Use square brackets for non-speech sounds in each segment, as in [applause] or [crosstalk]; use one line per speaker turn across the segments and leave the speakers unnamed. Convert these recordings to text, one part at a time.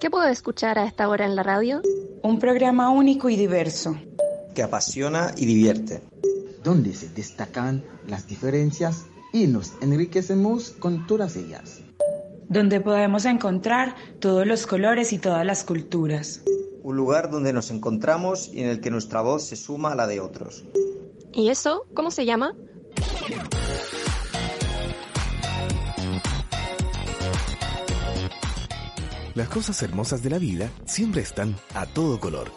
¿Qué puedo escuchar a esta hora en la radio?
Un programa único y diverso.
Que apasiona y divierte.
Donde se destacan las diferencias y nos enriquecemos con todas ellas.
Donde podemos encontrar todos los colores y todas las culturas.
Un lugar donde nos encontramos y en el que nuestra voz se suma a la de otros.
¿Y eso cómo se llama?
Las cosas hermosas de la vida siempre están a todo color.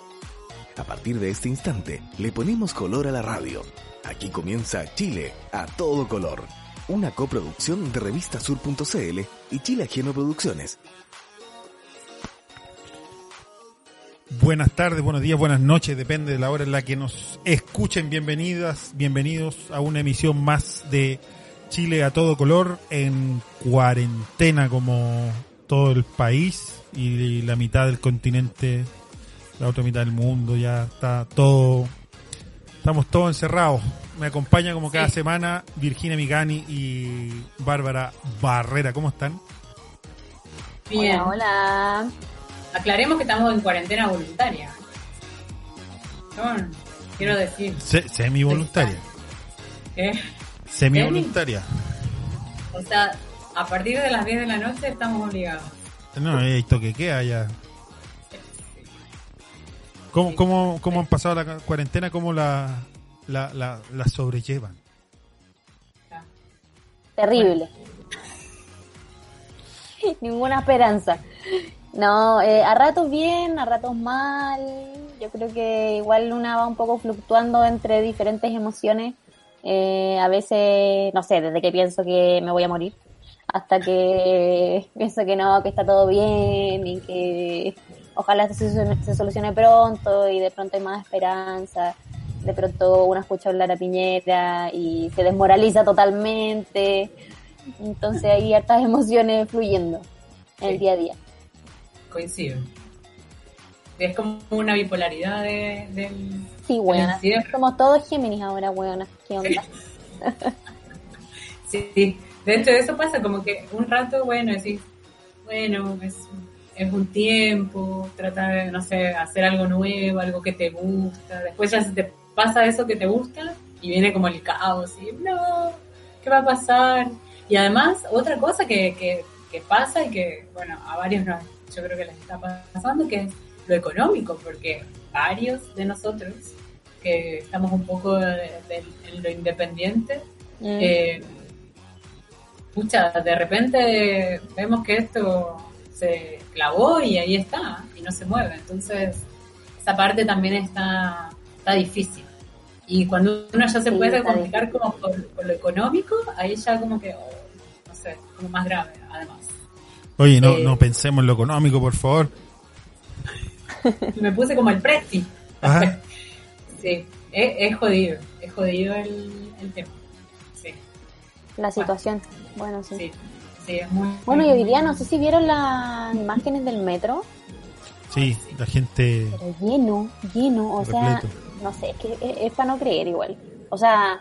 A partir de este instante, le ponemos color a la radio. Aquí comienza Chile a todo color, una coproducción de revistasur.cl y Chile Ajeno Producciones.
Buenas tardes, buenos días, buenas noches, depende de la hora en la que nos escuchen. Bienvenidas, bienvenidos a una emisión más de Chile a todo color en cuarentena como todo el país y la mitad del continente, la otra mitad del mundo, ya está todo, estamos todos encerrados. Me acompaña como cada semana Virginia Migani y Bárbara Barrera. ¿Cómo están?
Bien.
Hola,
Aclaremos que estamos en cuarentena voluntaria. No, quiero decir.
Se- semi voluntaria.
¿eh?
Semi voluntaria.
O sea, a partir de las 10 de la noche estamos obligados.
No, hay toque queda ya. ¿Cómo, cómo, cómo han pasado la cuarentena? ¿Cómo la, la, la, la sobrellevan?
terrible. [laughs] Ninguna esperanza. No, eh, a ratos bien, a ratos mal. Yo creo que igual una va un poco fluctuando entre diferentes emociones. Eh, a veces, no sé, desde que pienso que me voy a morir hasta que pienso que no, que está todo bien y que ojalá se solucione, se solucione pronto y de pronto hay más esperanza. De pronto uno escucha hablar a Piñera y se desmoraliza totalmente. Entonces hay hartas [laughs] emociones fluyendo en el día a día.
Coincido. Es como una bipolaridad de, del.
Sí, weona. Somos todos Géminis ahora, weona. ¿Qué onda? [laughs]
Sí, de hecho eso pasa como que un rato, bueno, decís, bueno, es, es un tiempo, trata de, no sé, hacer algo nuevo, algo que te gusta, después ya se te pasa eso que te gusta y viene como el caos y no, ¿qué va a pasar? Y además, otra cosa que, que, que pasa y que, bueno, a varios no, yo creo que les está pasando, que es lo económico, porque varios de nosotros que estamos un poco en lo independiente,
Mm.
eh, pucha, de repente vemos que esto se clavó y ahí está, y no se mueve. Entonces, esa parte también está, está difícil. Y cuando uno ya se
Sí,
puede complicar como por, por lo económico, ahí ya como que, oh, no sé, como más grave, además.
Oye, no,
Eh.
no pensemos en lo económico, por favor. [laughs]
Me puse como el presti.
Ajá. [laughs]
Sí, es, es jodido, es jodido el, el tema.
La situación. Bueno, sí.
sí, sí, es muy...
Bueno, y hoy día no sé si vieron las imágenes del metro,
Sí, la gente...
pero lleno, lleno, o sea, no sé, es que es, es para no creer igual. O sea,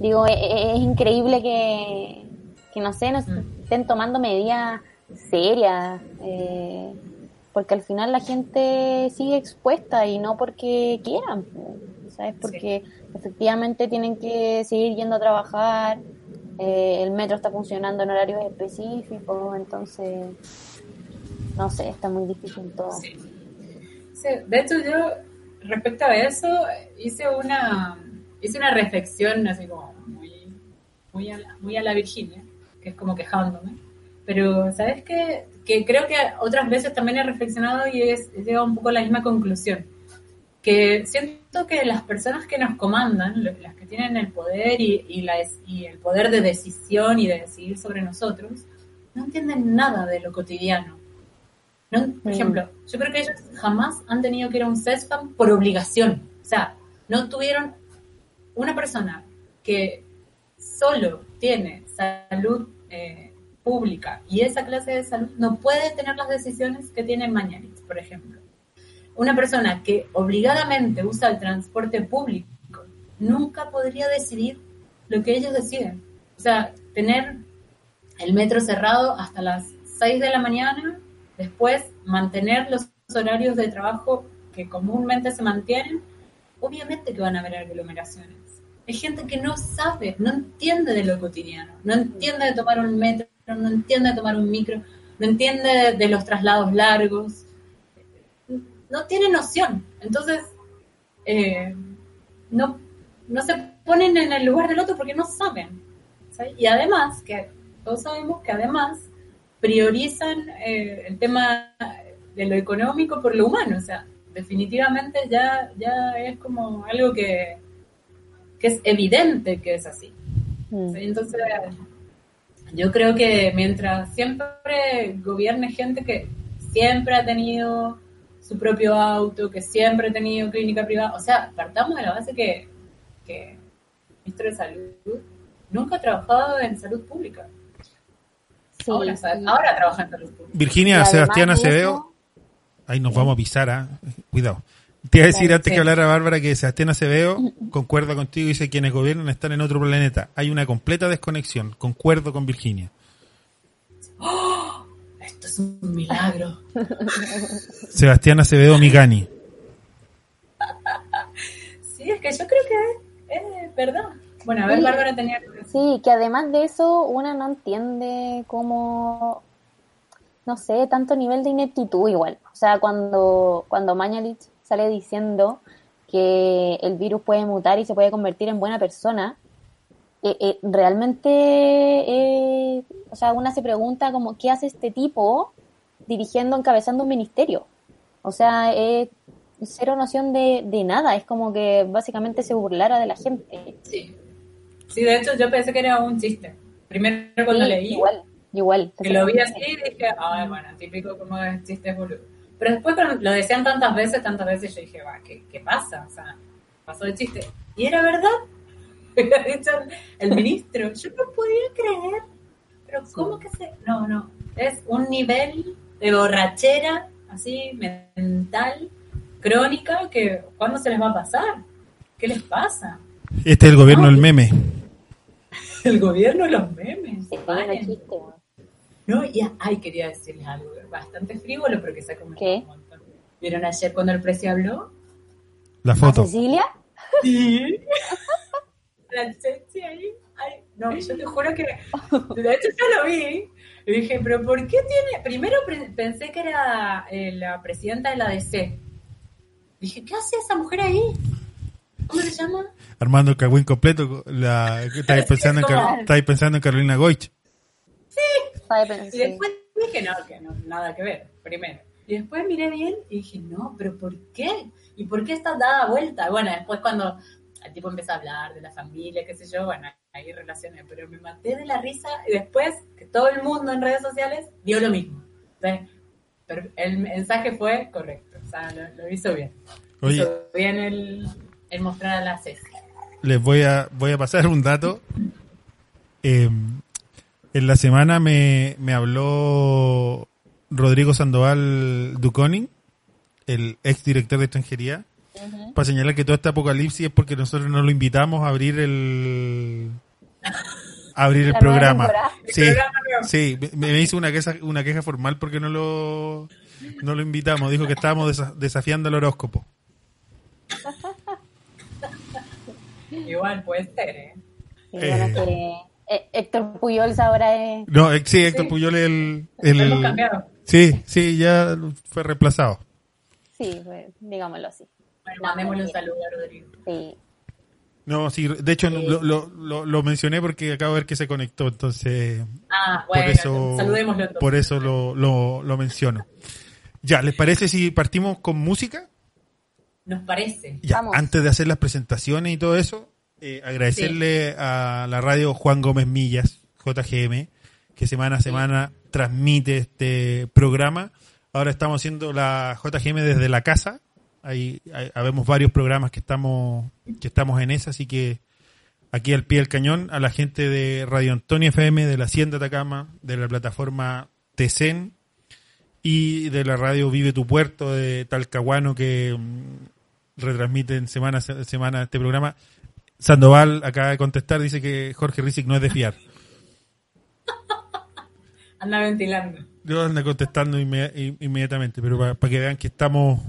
digo, es, es increíble que, que no sé, nos
Mm.
estén tomando medidas serias, eh, porque al final la gente sigue expuesta y no porque quieran, ¿sabes? Porque efectivamente tienen que seguir yendo a trabajar, eh, el metro está funcionando en horarios específicos, entonces, no sé, está muy difícil todo.
Sí. De hecho yo respecto a eso hice una hice una reflexión así como muy muy a la, muy a la Virginia que es como quejándome pero sabes qué? que creo que otras veces también he reflexionado y es, he llegado un poco a la misma conclusión que siento que las personas que nos comandan las que tienen el poder y, y, la, y el poder de decisión y de decidir sobre nosotros no entienden nada de lo cotidiano no, por
Mm.
ejemplo, yo creo que ellos jamás han tenido que ir a un CESFAM por obligación. O sea, no tuvieron una persona que solo tiene salud eh, pública y esa clase de salud no puede tener las decisiones que tiene Mañalich, por ejemplo. Una persona que obligadamente usa el transporte público nunca podría decidir lo que ellos deciden. O sea, tener el metro cerrado hasta las 6 de la mañana después mantener los horarios de trabajo que comúnmente se mantienen, obviamente que van a haber aglomeraciones. Hay gente que no sabe, no entiende de lo cotidiano, no entiende de tomar un metro, no entiende de tomar un micro, no entiende de, los traslados largos, no tiene noción. Entonces, eh, no, no se ponen en el lugar del otro porque no saben. ¿sí? Y además, que todos sabemos que además priorizan eh, el tema de lo económico por lo humano. O sea, definitivamente ya, ya es como algo que, que es evidente que es así.
Mm.
¿sí? Entonces, yo creo que mientras siempre gobierne gente que siempre ha tenido su propio auto, que siempre ha tenido clínica privada, o sea, partamos de la base que, que el ministro de Salud nunca ha trabajado en salud pública.
Sí,
ahora,
sí.
ahora trabaja en salud pública.
Y
Virginia Sebastián Acevedo. Ahí nos vamos a pisar, ¿ah? Cuidado. Te iba a decir
Claro,
antes
sí.
que hablara Bárbara que Sebastián Acevedo, concuerda contigo, dice quienes gobiernan están en otro planeta. Hay una completa desconexión. Concuerdo con Virginia.
Es un milagro. [laughs]
Sebastián Acevedo Migani.
Sí, es que yo creo que es, es verdad. Bueno, a ver,
Sí.
Bárbara tenía.
Sí, que además de eso, una no entiende cómo, no sé, tanto nivel de ineptitud igual. O sea, cuando, cuando Mañalich sale diciendo que el virus puede mutar y se puede convertir en buena persona, eh, eh, realmente, eh, o sea, una se pregunta como, ¿qué hace este tipo dirigiendo, encabezando un ministerio? O sea, es cero noción de, de nada, es como que básicamente se burlara de la gente.
Sí. Sí, de hecho yo pensé que era un chiste. Primero cuando
Sí,
leí,
Igual, igual.
que lo vi así, dije, ay, bueno, típico como es chistes boludo. Pero después cuando lo decían tantas veces, tantas veces, yo dije, va, ¿qué, qué pasa? O sea, pasó el chiste. Y era verdad. [laughs] Dicho el ministro. Yo no podía creer. Pero ¿cómo que se...? No, no. Es un nivel de borrachera, así, mental, crónica, que ¿cuándo se les va a pasar? ¿Qué les pasa?
Este es el gobierno
No.
del meme. [laughs]
El gobierno de los memes. Paren.
no
y ay, quería decirles algo bastante frívolo, pero que se ha comentado
¿Qué?
un montón. ¿Vieron ayer cuando el precio habló?
La
¿A
foto.
Cecilia?
Sí. [laughs] Chechi ahí. Ay, no, yo te juro que. [laughs] De hecho, yo lo vi. Y dije, ¿pero por qué tiene.? Primero pre- pensé que era eh, la presidenta de la DC. Dije, ¿qué hace esa mujer ahí? ¿Cómo se llama?
Armando el cagüín completo. La, estáis [laughs] pensando, en, pensando en Carolina Goich.
Pensar,
Y
sí.
después dije, no, que no, nada que ver, primero. Y después miré bien y dije, no, pero ¿por qué? ¿Y por qué está dada vuelta? Bueno, después cuando el tipo empieza a hablar de la familia, qué sé yo, bueno, ahí relacioné, pero me maté de la risa y después que todo el mundo en redes sociales vio lo mismo. Entonces, pero el mensaje fue correcto, o sea, lo, lo hizo bien.
Oye,
Hizo bien el, el mostrar a la Ceci.
les voy a, voy a pasar un dato. Eh, en la semana me, me habló Rodrigo Sandoval Duconi, el ex director de extranjería, para señalar que todo este apocalipsis es porque nosotros no lo invitamos a abrir el a abrir el programa. Sí,
El programa
sí, me me hizo una queja, una queja formal porque no lo no lo invitamos. Dijo que estábamos desa- desafiando el horóscopo. [laughs]
Igual puede ser, ¿eh?
Bueno, que eh, Héctor Puyols ahora es...
No, eh, sí, Héctor
Sí.
Puyol es el, el-. Sí, sí, ya fue reemplazado.
Sí, pues, digámoslo así.
Bueno, mandémosle un saludo a Rodrigo.
Sí.
No, sí, de hecho lo, lo, lo, lo mencioné porque acabo de ver que se conectó, entonces
Ah,
por
bueno,
eso
saludémoslo entonces.
por eso lo, lo, lo menciono. Ya, ¿les parece si partimos con música?
Nos parece.
Ya,
Vamos.
antes de hacer las presentaciones y todo eso, eh, agradecerle a la radio Juan Gómez Millas, JGM, que semana a semana transmite este programa. Ahora estamos haciendo la JGM desde la casa. Ahí, ahí habemos varios programas que estamos que estamos en esa, así que aquí al pie del cañón a la gente de Radio Antonio FM, de la Hacienda Atacama, de la plataforma TECEN y de la radio Vive tu Puerto de Talcahuano que mm, retransmiten semana a semana este programa. Sandoval acaba de contestar, dice que Jorge Rizik no es de fiar. [laughs]
Anda ventilando.
Yo ando contestando inme- in- inmediatamente, pero para que vean que estamos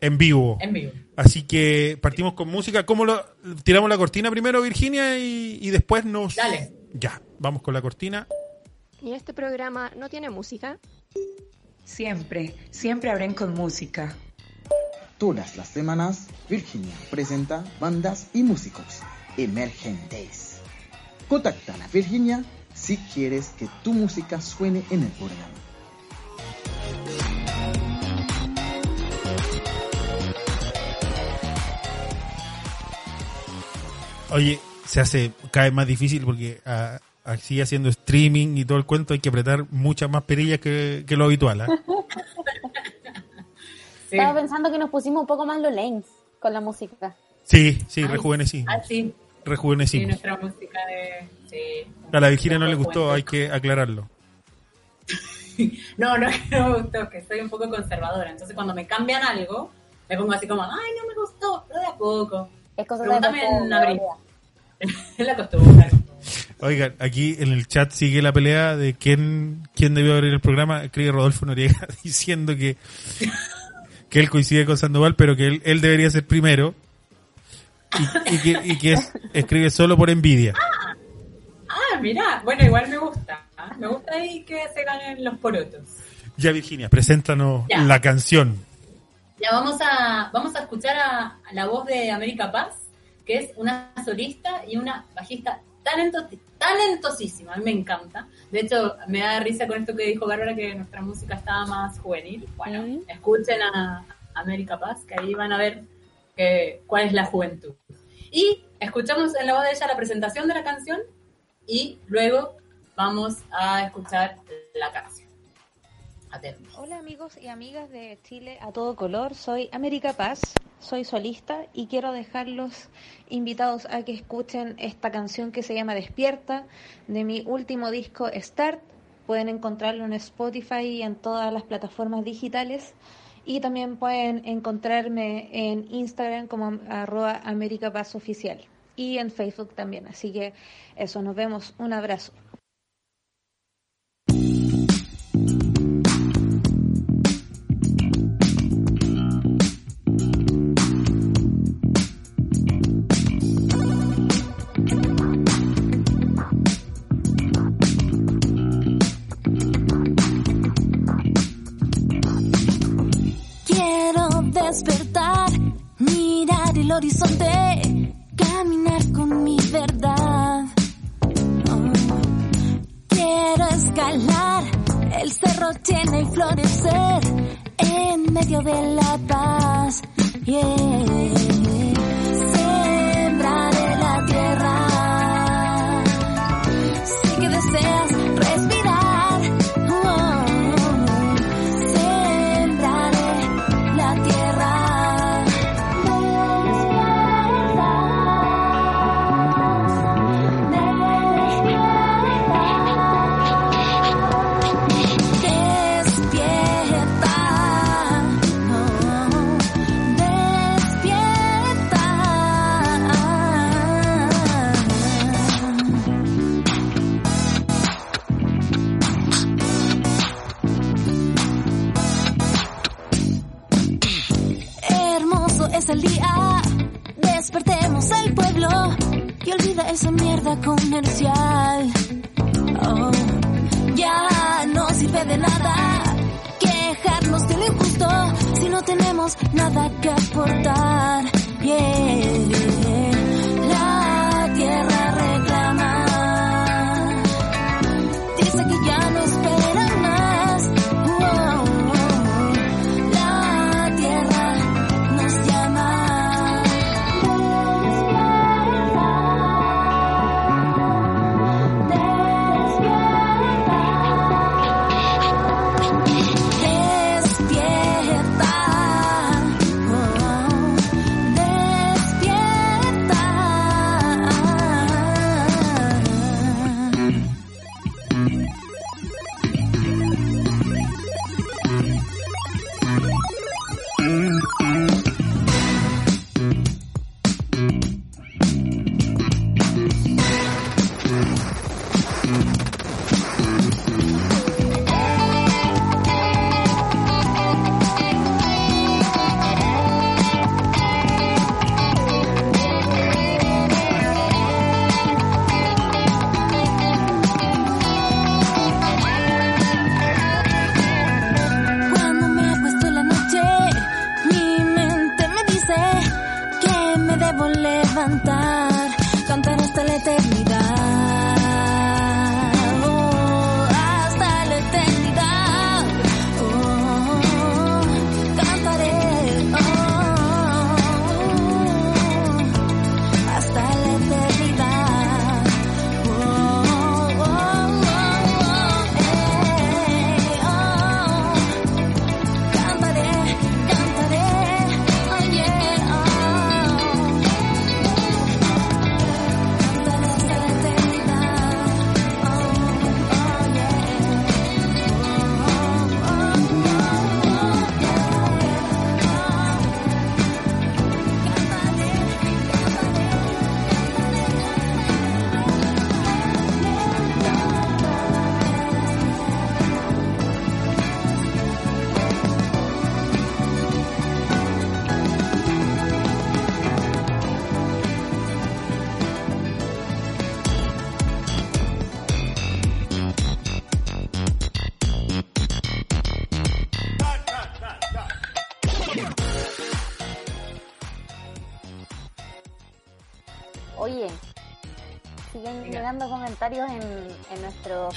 en vivo.
En vivo.
Así que partimos con música. ¿Cómo lo tiramos la cortina primero, Virginia, y, y después nos.
Dale.
Ya, vamos con la cortina.
¿Y este programa no tiene música?
Siempre, siempre abren con música.
Todas las semanas, Virginia presenta bandas y músicos emergentes. Contacta a Virginia si quieres que tu música suene en el programa.
Oye, se hace cada vez más difícil porque ah, así haciendo streaming y todo el cuento hay que apretar muchas más perillas que, que lo habitual. ¿ah? [laughs]
Sí.
Estaba pensando que nos pusimos un poco más los lanes con la música.
Sí, sí,
Ay,
rejuvenecí.
Ah, sí. Sí,
Rejuvenecimos.
nuestra música de. Sí.
A la Virginia no le gustó, hay que aclararlo. [laughs]
No, no, que [laughs] no me gustó, que soy un poco conservadora. Entonces, cuando me cambian algo, me pongo así como, ay, no me gustó, pero de a poco.
Es cosa de
Pregúntame en
costumbre,
abril.
¿verdad? [laughs]
Es la costumbre.
Oigan, aquí en el chat sigue la pelea de quién, quién debió abrir el programa. Escribe Rodolfo Noriega [laughs] diciendo que, que él coincide con Sandoval, pero que él, él debería ser primero. Y, y que, y que es- escribe solo por envidia.
Ah, mira, bueno, igual me gusta. ¿ah? Me gusta ahí que se ganen los porotos.
Ya, Virginia, preséntanos
Ya.
la canción.
Ya vamos a, vamos a escuchar a, a la voz de América Paz, que es una solista y una bajista talento- talentosísima, a mí me encanta. De hecho, me da risa con esto que dijo Bárbara, que nuestra música estaba más juvenil. Bueno,
Mm.
escuchen a América Paz, que ahí van a ver que, cuál es la juventud. Y escuchamos en la voz de ella la presentación de la canción y luego vamos a escuchar la canción.
Hola amigos y amigas de Chile a todo color, soy América Paz, soy solista y quiero dejarlos invitados a que escuchen esta canción que se llama Despierta de mi último disco Start. Pueden encontrarlo en Spotify y en todas las plataformas digitales y también pueden encontrarme en Instagram como arroba América Paz Oficial y en Facebook también. Así que eso, nos vemos, un abrazo.
Despertar, mirar el horizonte, caminar con mi verdad. Oh. Quiero escalar el cerro lleno y florecer en medio de la paz. Yeah.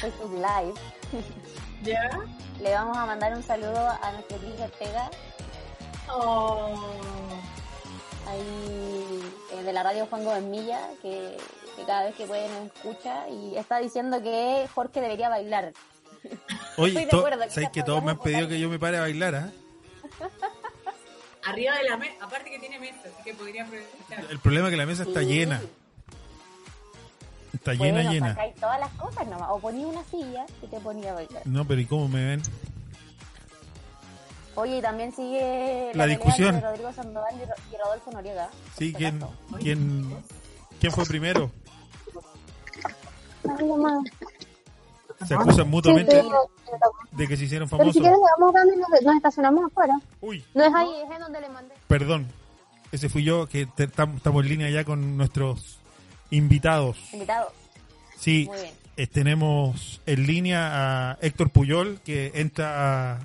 Facebook Live. [laughs]
¿Ya?
Le vamos a mandar un saludo a nuestro Chris Ortega,
Oh.
ahí eh, de la radio Juan Gómez Milla, que, que cada vez que puede nos escucha y está diciendo que Jorge debería bailar. [laughs]
Oye,
de acuerdo,
¿sabes que todos me han pedido que yo me pare a bailar? ah? [laughs]
Arriba de la mesa, aparte que tiene mesa, así que podría aprovechar.
El problema es que la mesa está llena. Está llena,
bueno,
llena.
sacáis todas las cosas nomás. O ponía una silla y te ponía a bailar.
No, pero ¿y cómo me ven?
Oye, y también sigue
La
pelea
discusión.
entre Rodrigo Sandoval y Ro- y Rodolfo Noriega.
Sí, ¿quién, quién, quién fue primero? Se acusan mutuamente
Sí,
de que se hicieron
Pero si
famosos.
quieres vamos dando y nos, nos estacionamos afuera.
Uy,
No es ahí, es en donde le mandé.
perdón. Ese fui yo, que te- tam- estamos en línea ya con nuestros invitados.
Invitado.
Sí,
Muy bien.
eh, tenemos en línea a Héctor Puyol, que entra a-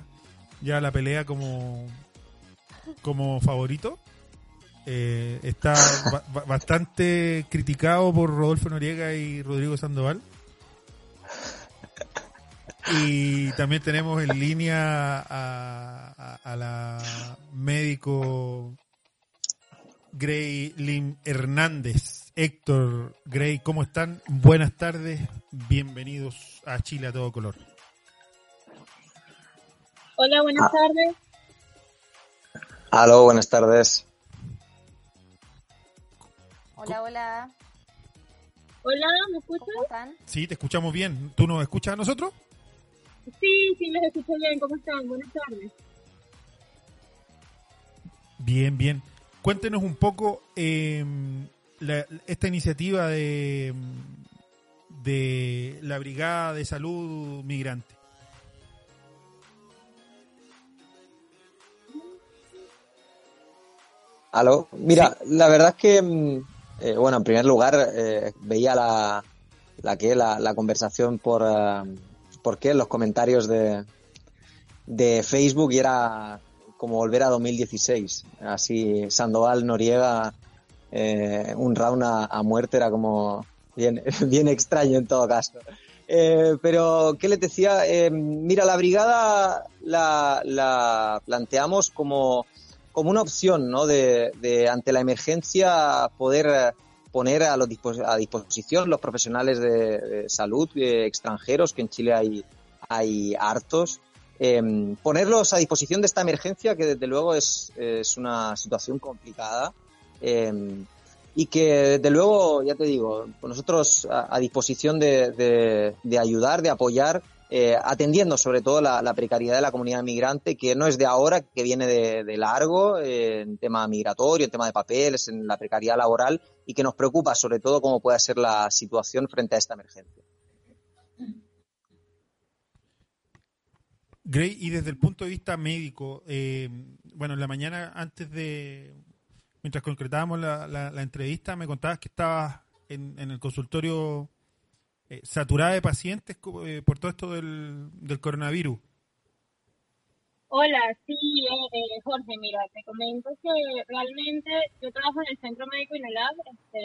ya a la pelea como, como favorito. Eh, está ba- ba- bastante criticado por Rodolfo Noriega y Rodrigo Sandoval. Y también tenemos en línea a, a- a la médico Gray Lim Hernández. Héctor Gray, ¿cómo están? Buenas tardes, bienvenidos a Chile a todo color.
Hola, buenas
Ah.
tardes.
Aló, buenas tardes.
Hola, hola.
Hola, ¿me escuchan?
¿Cómo están?
Sí, te escuchamos bien. ¿Tú nos escuchas a nosotros?
Sí, sí, les escucho bien. ¿Cómo están? Buenas tardes.
Bien, bien. Cuéntenos un poco eh, la- esta iniciativa de, de la Brigada de Salud Migrante.
Aló. Mira, la verdad es que, mm, eh, bueno, en primer lugar, eh, veía la, la que la, la conversación por, eh, por qué, los comentarios de, de Facebook y era como volver a 2016. Así, Sandoval, Noriega, eh, un round a, muerte era como [laughs] bien, extraño en todo caso. Eh, pero, ¿qué les decía? Eh, mira, la brigada la, la planteamos como, como una opción, ¿no? De, ante la emergencia poder poner a, los a disposición los profesionales de, salud extranjeros, que en Chile hay, hay hartos, ponerlos a disposición de esta emergencia que desde luego es, es una situación complicada. Eh, y que desde luego, ya te digo, nosotros a, disposición de, de- ayudar, de apoyar, eh, atendiendo sobre todo la, la precariedad de la comunidad migrante, que no es de ahora, que viene de, largo, eh, en tema migratorio, en tema de papeles, en la precariedad laboral, y que nos preocupa sobre todo cómo puede ser la situación frente a esta emergencia.
Gray, y desde el punto de vista médico, eh, bueno, en la mañana antes de, mientras concretábamos la, la- la entrevista, me contabas que estabas en, en el consultorio eh, saturada de pacientes eh, por todo esto del, del coronavirus.
Hola, sí, eh, eh, Jorge, mira, te comento que realmente yo trabajo en el Centro Médico INELAB, este,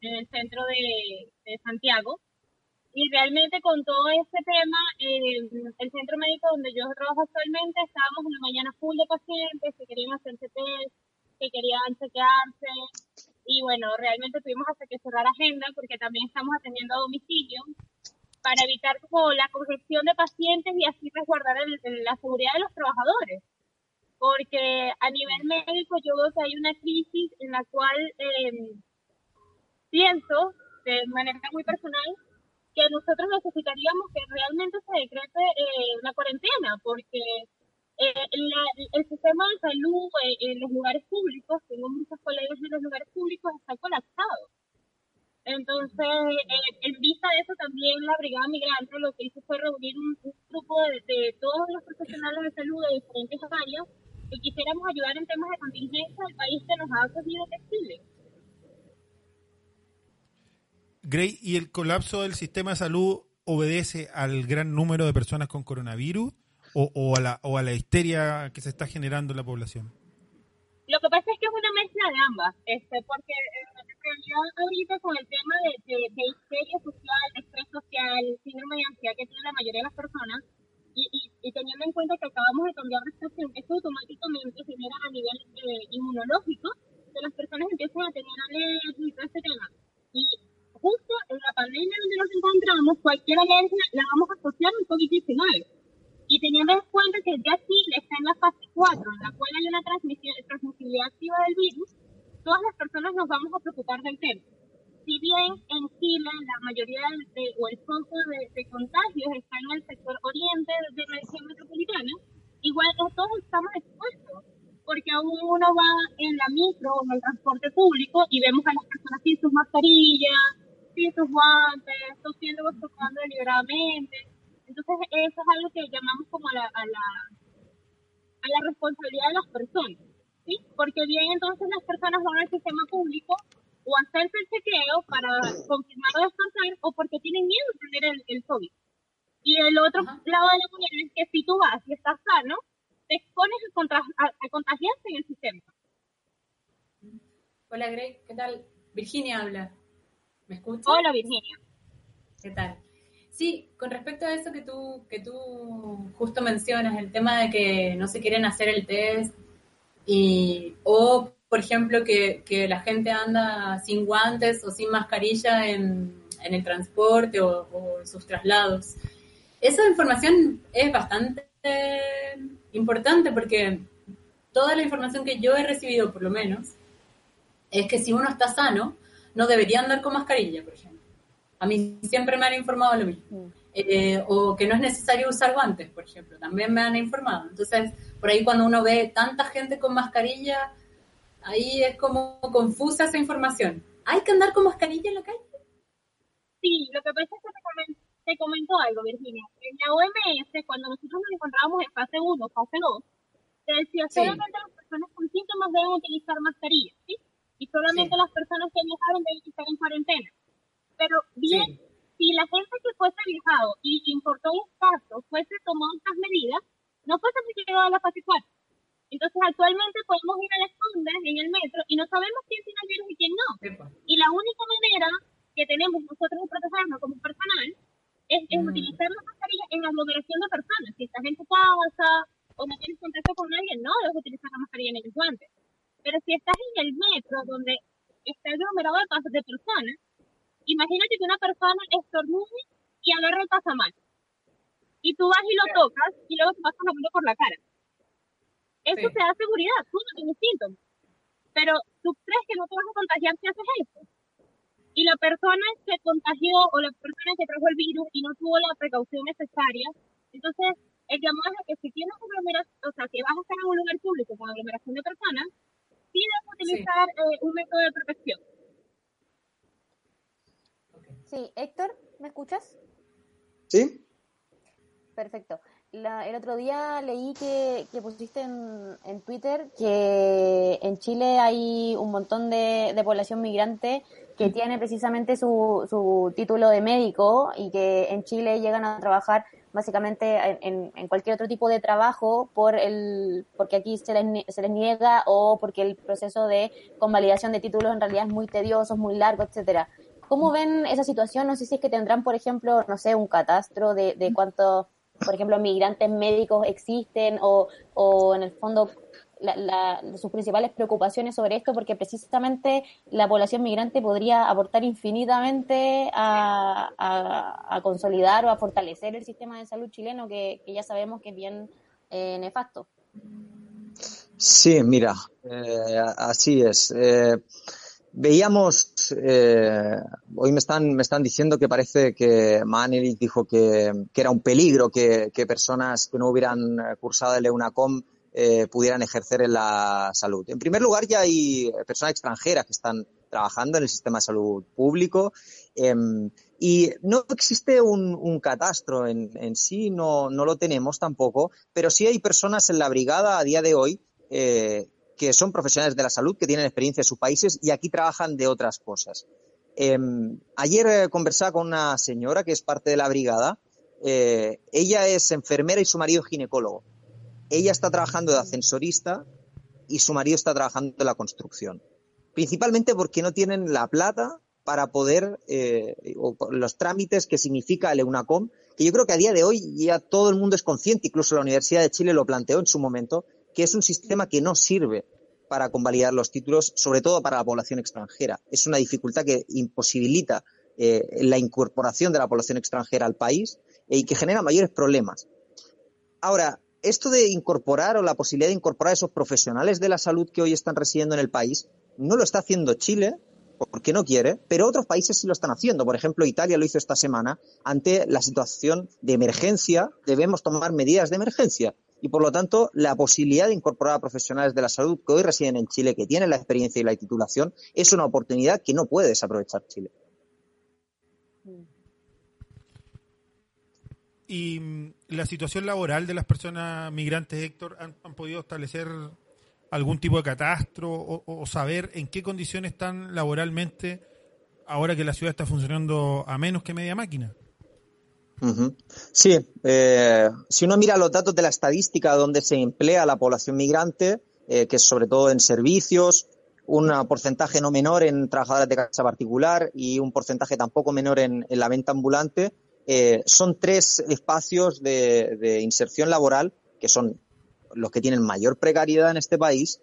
en el centro de, de Santiago, y realmente con todo este tema, eh, el centro médico donde yo trabajo actualmente, estábamos en la mañana full de pacientes que querían hacerse test, que querían chequearse, y bueno, realmente tuvimos hasta que cerrar agenda porque también estamos atendiendo a domicilio para evitar como la congestión de pacientes y así resguardar el- el- la seguridad de los trabajadores. Porque a nivel médico yo veo que hay una crisis en la cual eh, pienso, de manera muy personal, que nosotros necesitaríamos que realmente se decrete eh, una cuarentena, porque eh, el sistema de salud eh, en los lugares públicos, tengo muchos colegas en los lugares públicos, está colapsado. Entonces, eh, en vista de eso, también la Brigada Migrante lo que hizo fue reunir un, grupo de, todos los profesionales de salud de diferentes áreas que quisiéramos ayudar en temas de contingencia al país que nos ha acogido que es Chile.
Gray, ¿y el colapso del sistema de salud obedece al gran número de personas con coronavirus o, o a, la, o a la histeria que se está generando en la población?
Lo que pasa es que es una mezcla de ambas, este, porque eh, lo que realidad ahorita con el tema de, de, de histeria social, de estrés social, síndrome de ansiedad que tiene la mayoría de las personas, y, y, y teniendo en cuenta que acabamos de cambiar de estación, esto automáticamente genera a nivel eh, inmunológico que las personas empiezan a tener alergia y todo este tema. Y justo en la pandemia donde nos encontramos, cualquier alergia la vamos a asociar al COVID-19. Y teniendo en cuenta que ya Chile está en la fase 4, en la cual hay una transmisión, transmisibilidad activa del virus, todas las personas nos vamos a preocupar del tema. Si bien en Chile la mayoría de, o el foco de, de, contagios está en el sector oriente de la región metropolitana, igual todos estamos expuestos, porque aún uno va en la micro o en el transporte público y vemos a las personas sin sus mascarillas, sin sus guantes, tosiendo o estornudando deliberadamente. Entonces eso es algo que llamamos como a la, a la, a la responsabilidad de las personas. ¿sí? Porque bien entonces las personas van al sistema público o a hacerse el chequeo para confirmar o descansar o porque tienen miedo de tener el, el COVID. Y el otro lado de la moneda es que si tú vas y estás sano, te expones a, contra, a, a contagiarse en el sistema.
Hola Greg, ¿qué tal? Virginia habla. ¿Me escuchas?
Hola Virginia.
¿Qué tal? Sí, con respecto a eso que tú, que tú justo mencionas, el tema de que no se quieren hacer el test y, o, por ejemplo, que, que la gente anda sin guantes o sin mascarilla en, en el transporte o, o, en sus traslados. Esa información es bastante importante porque toda la información que yo he recibido, por lo menos, es que si uno está sano, no debería andar con mascarilla, por ejemplo. A mí siempre me han informado lo mismo. Eh, o que no es necesario usar guantes, por ejemplo, también me han informado. Entonces, por ahí cuando uno ve tanta gente con mascarilla, ahí es como confusa esa información. ¿Hay que andar con mascarilla en la calle?
Sí, lo que pasa es que te comento, te comento algo, Virginia. En la OMS, cuando nosotros nos encontrábamos en fase 1, fase 2, te decía
Sí.
solamente las personas con síntomas deben utilizar mascarilla, ¿sí? Y solamente las personas que viajaron deben estar en cuarentena. Pero bien, si la gente que fuese viajado y importó un caso fuese tomado estas medidas, no fuese llegado a la fase 4. Entonces, actualmente podemos ir a las ondas en el metro y no sabemos quién tiene el virus y quién no. Y la única manera que tenemos nosotros de protegernos como personal es, es utilizar la mascarilla en aglomeración de personas. Si estás en tu casa o no tienes contacto con nadie, no debes utilizar la mascarilla en el guante. Pero si estás en el metro donde está aglomerado de, de personas, imagínate que una persona estornude y agarra el pasamal. Y tú vas y lo tocas y luego te pasas la mano por la cara. Eso te da seguridad, tú no tienes síntomas. Pero tú crees que no te vas a contagiar si haces eso. Y la persona se contagió o la persona que trajo el virus y no tuvo la precaución necesaria. Entonces, el llamado es que si tienes aglomeración, o sea, que vas a estar en un lugar público con aglomeración de personas, sí debes utilizar eh, un método de protección.
Sí, Héctor, ¿me escuchas?
¿Sí?
Perfecto. La- el otro día leí que, que pusiste en, en Twitter que en Chile hay un montón de, de población migrante que tiene precisamente su, su título de médico y que en Chile llegan a trabajar básicamente en, en- en cualquier otro tipo de trabajo por el porque aquí se les, se les niega o porque el proceso de convalidación de títulos en realidad es muy tedioso, es muy largo, etcétera. ¿Cómo ven esa situación? No sé si es que tendrán, por ejemplo, no sé, un catastro de, cuántos, por ejemplo, migrantes médicos existen o, o en el fondo sus principales preocupaciones sobre esto, porque precisamente la población migrante podría aportar infinitamente a, consolidar o a fortalecer el sistema de salud chileno, que, que ya sabemos que es bien eh, nefasto.
Sí, mira, eh, así es. Eh, veíamos, eh, hoy me están, me están diciendo que parece que Manelik dijo que, que era un peligro que, que personas que no hubieran cursado el EUNACOM eh, pudieran ejercer en la salud. En primer lugar, ya hay personas extranjeras que están trabajando en el sistema de salud público eh, y no existe un, un catastro en, en sí, no, no lo tenemos tampoco, pero sí hay personas en la brigada a día de hoy eh, que son profesionales de la salud, que tienen experiencia en sus países y aquí trabajan de otras cosas. Eh, ayer eh, conversaba con una señora que es parte de la brigada. Eh, ella es enfermera y su marido es ginecólogo. Ella está trabajando de ascensorista y su marido está trabajando en la construcción. principalmente porque no tienen la plata para poder, eh, o los trámites que significa el EUNACOM, que yo creo que a día de hoy ya todo el mundo es consciente, incluso la Universidad de Chile lo planteó en su momento, que es un sistema que no sirve para convalidar los títulos, sobre todo para la población extranjera. Es una dificultad que imposibilita eh, la incorporación de la población extranjera al país eh, y que genera mayores problemas. Ahora, esto de incorporar o la posibilidad de incorporar a esos profesionales de la salud que hoy están residiendo en el país, no lo está haciendo Chile, porque no quiere, pero otros países sí lo están haciendo. Por ejemplo, Italia lo hizo esta semana. Ante la situación de emergencia, debemos tomar medidas de emergencia. Y por lo tanto, la posibilidad de incorporar a profesionales de la salud que hoy residen en Chile, que tienen la experiencia y la titulación, es una oportunidad que no puede desaprovechar Chile.
¿Y mm, la situación laboral de las personas migrantes, Héctor, han, podido establecer algún tipo de catastro o, o, saber en qué condiciones están laboralmente ahora que la ciudad está funcionando a menos que media máquina?
Sí, eh, si uno mira los datos de la estadística donde se emplea la población migrante, eh, que es sobre todo en servicios, un porcentaje no menor en trabajadoras de casa particular y un porcentaje tampoco menor en, en la venta ambulante, eh, son tres espacios de, de, inserción laboral que son los que tienen mayor precariedad en este país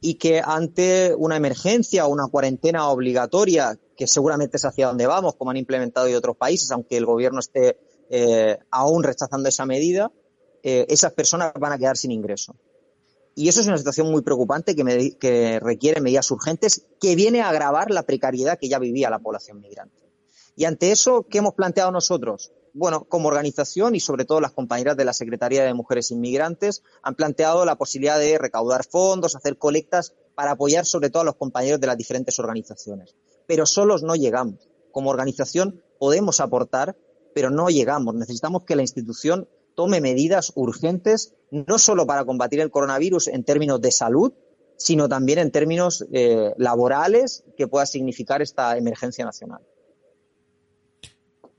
y que ante una emergencia o una cuarentena obligatoria, que seguramente es hacia donde vamos, como han implementado en otros países, aunque el gobierno esté eh, aún rechazando esa medida, eh, esas personas van a quedar sin ingreso. Y eso es una situación muy preocupante que, que requiere medidas urgentes, que viene a agravar la precariedad que ya vivía la población migrante. Y ante eso, ¿qué hemos planteado nosotros? Bueno, como organización y sobre todo las compañeras de la Secretaría de Mujeres Inmigrantes han planteado la posibilidad de recaudar fondos, hacer colectas para apoyar sobre todo a los compañeros de las diferentes organizaciones. Pero solos no llegamos. Como organización podemos aportar, pero no llegamos. Necesitamos que la institución tome medidas urgentes, no solo para combatir el coronavirus en términos de salud, sino también en términos eh, laborales que pueda significar esta emergencia nacional.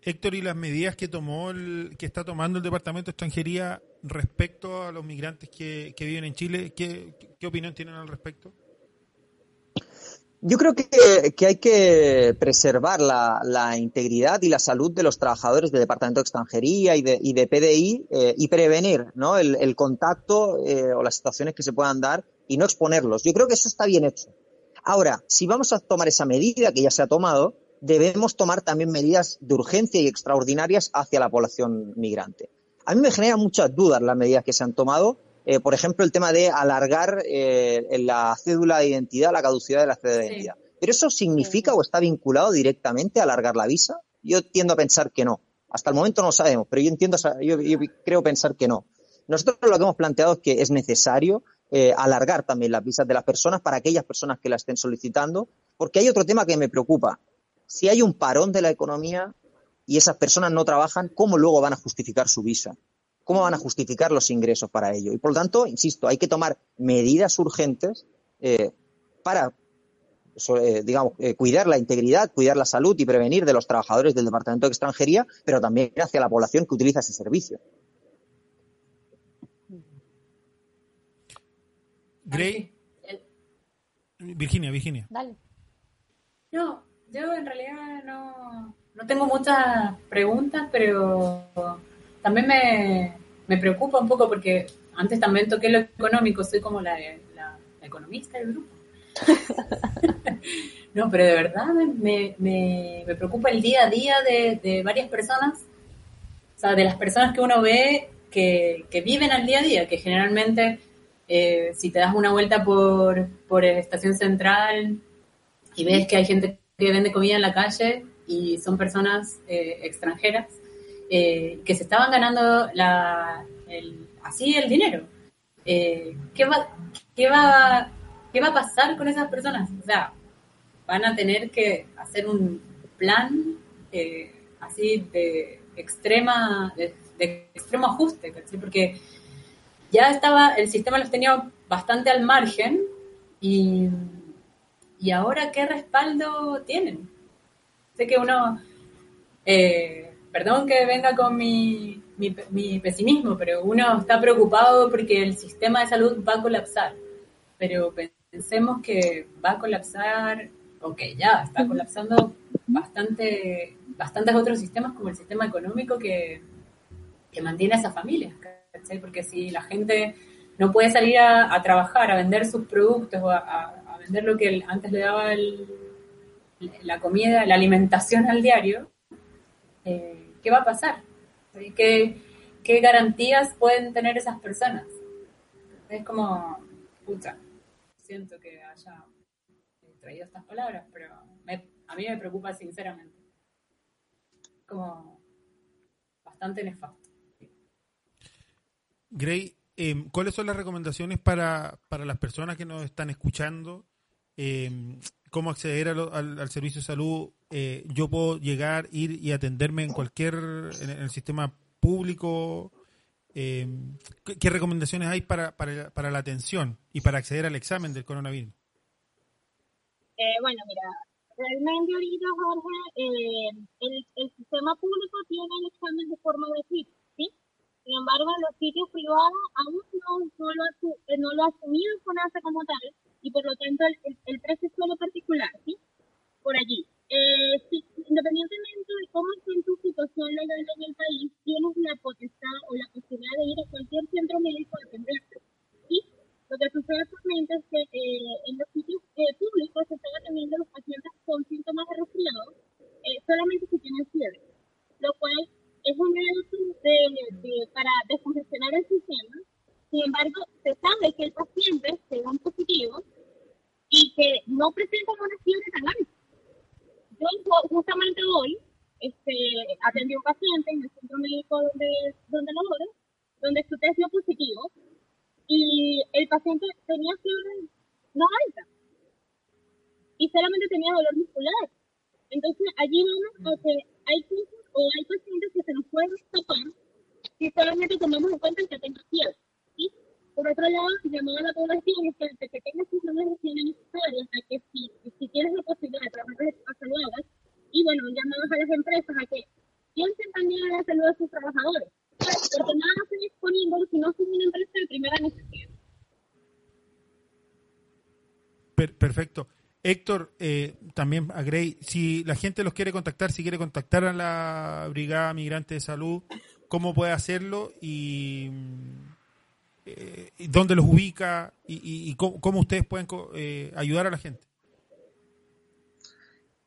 Héctor, ¿y las medidas que tomó el, que está tomando el Departamento de Extranjería respecto a los migrantes que, viven en Chile? ¿Qué, ¿Qué, opinión tienen al respecto?
Yo creo que, que hay que preservar la, la, integridad y la salud de los trabajadores del Departamento de Extranjería y de, y de PDI eh, y prevenir ¿no? el, el contacto eh, o las situaciones que se puedan dar y no exponerlos. Yo creo que eso está bien hecho. Ahora, si vamos a tomar esa medida que ya se ha tomado, debemos tomar también medidas de urgencia y extraordinarias hacia la población migrante. A mí me generan muchas dudas las medidas que se han tomado. Eh, por ejemplo, el tema de alargar eh, la cédula de identidad, la caducidad de la cédula de identidad. ¿Pero eso significa o está vinculado directamente a alargar la visa? Yo tiendo a pensar que no. Hasta el momento no lo sabemos, pero yo entiendo, yo, yo creo pensar que no. Nosotros lo que hemos planteado es que es necesario eh, alargar también las visas de las personas para aquellas personas que la estén solicitando, porque hay otro tema que me preocupa si hay un parón de la economía y esas personas no trabajan, ¿cómo luego van a justificar su visa? ¿Cómo van a justificar los ingresos para ello? Y por lo tanto, insisto, hay que tomar medidas urgentes eh, para, eh, digamos, eh, cuidar la integridad, cuidar la salud y prevenir de los trabajadores del Departamento de Extranjería, pero también hacia la población que utiliza ese servicio.
Gray. Virginia, Virginia.
Dale.
No, yo en realidad no, no tengo muchas preguntas, pero también me, me, preocupa un poco porque antes también toqué lo económico, soy como la, economista del grupo. [laughs] no, pero de verdad me, me, preocupa el día a día de, varias personas, o sea, de las personas que uno ve que, que viven al día a día, que generalmente eh, si te das una vuelta por, por Estación Central y ves que hay gente que vende comida en la calle y son personas eh, extranjeras eh, que se estaban ganando la, el, así el dinero. Eh, ¿qué, va, qué, va, ¿Qué va a pasar con esas personas? O sea, van a tener que hacer un plan eh, así de extrema de, extremo ajuste, porque ya estaba, el sistema los tenía bastante al margen y ¿y ahora qué respaldo tienen? Sé que uno, eh, perdón que venga con mi, mi, mi, pesimismo, pero uno está preocupado porque el sistema de salud va a colapsar. Pero pensemos que va a colapsar, o que ya está colapsando bastante, bastantes otros sistemas como el sistema económico que, que mantiene a esas familias, ¿cachai? Porque si la gente no puede salir a, a trabajar, a vender sus productos, o a, a- a vender lo que el- antes le daba el- la comida, la alimentación al diario, eh, ¿qué va a pasar? ¿Qué, ¿Qué garantías pueden tener esas personas? Es como, pucha, siento que haya traído estas palabras, pero a mí me preocupa sinceramente. Como bastante nefasto.
Gray, eh, ¿cuáles son las recomendaciones para, para las personas que nos están escuchando? Eh, ¿Cómo acceder al, al servicio de salud? Eh, ¿Yo puedo llegar, ir y atenderme en cualquier, en, el sistema público? Eh, ¿qué, recomendaciones hay para, para, para la atención y para acceder al examen del coronavirus?
Eh, bueno, mira, realmente ahorita, Jorge, eh, el, el sistema público tiene el examen de forma gratuita, ¿sí? Sin embargo, los sitios privados aún no, no, lo, eh, no lo asumido FONASA como tal y por lo tanto el, el, el precio es solo particular, ¿sí? Por allí. Eh, sí, independientemente de cómo esté tu situación legal en el país, tienes la potestad o la posibilidad de ir a cualquier centro médico a atenderte, ¿sí? Lo que sucede actualmente es que eh, en los sitios eh, públicos se están atendiendo los pacientes con síntomas de resfriado eh, solamente si tienen fiebre, lo cual es un medio de, de- para descongestionar el sistema. Sin embargo, se sabe que el paciente se da un positivo y que no presenta una fiebre tan alta. Yo ju- justamente hoy este, atendí a un paciente en el centro médico donde, donde laboro, donde su test dio positivo y el paciente tenía fiebre no alta y solamente tenía dolor muscular. Entonces allí vemos a que hay casos o hay pacientes que se nos pueden escapar si solamente tomamos en cuenta el que tenga fiebre. Por otro lado, llamar a la población que tenga síntomas de higiene necesarios, a que si, si tienes la posibilidad de trabajar desde casa lo hagas, y bueno, llamamos a las empresas a que piensen también en la salud de sus trabajadores, porque nada hacen disponible si no son una empresa de primera necesidad.
Per- perfecto. Héctor, eh, también a Gray, si la gente los quiere contactar, si quiere contactar a la Brigada Migrante de Salud, ¿cómo puede hacerlo? Y, mm, eh, dónde los ubica y, y- y cómo, ustedes pueden eh, ayudar a la gente.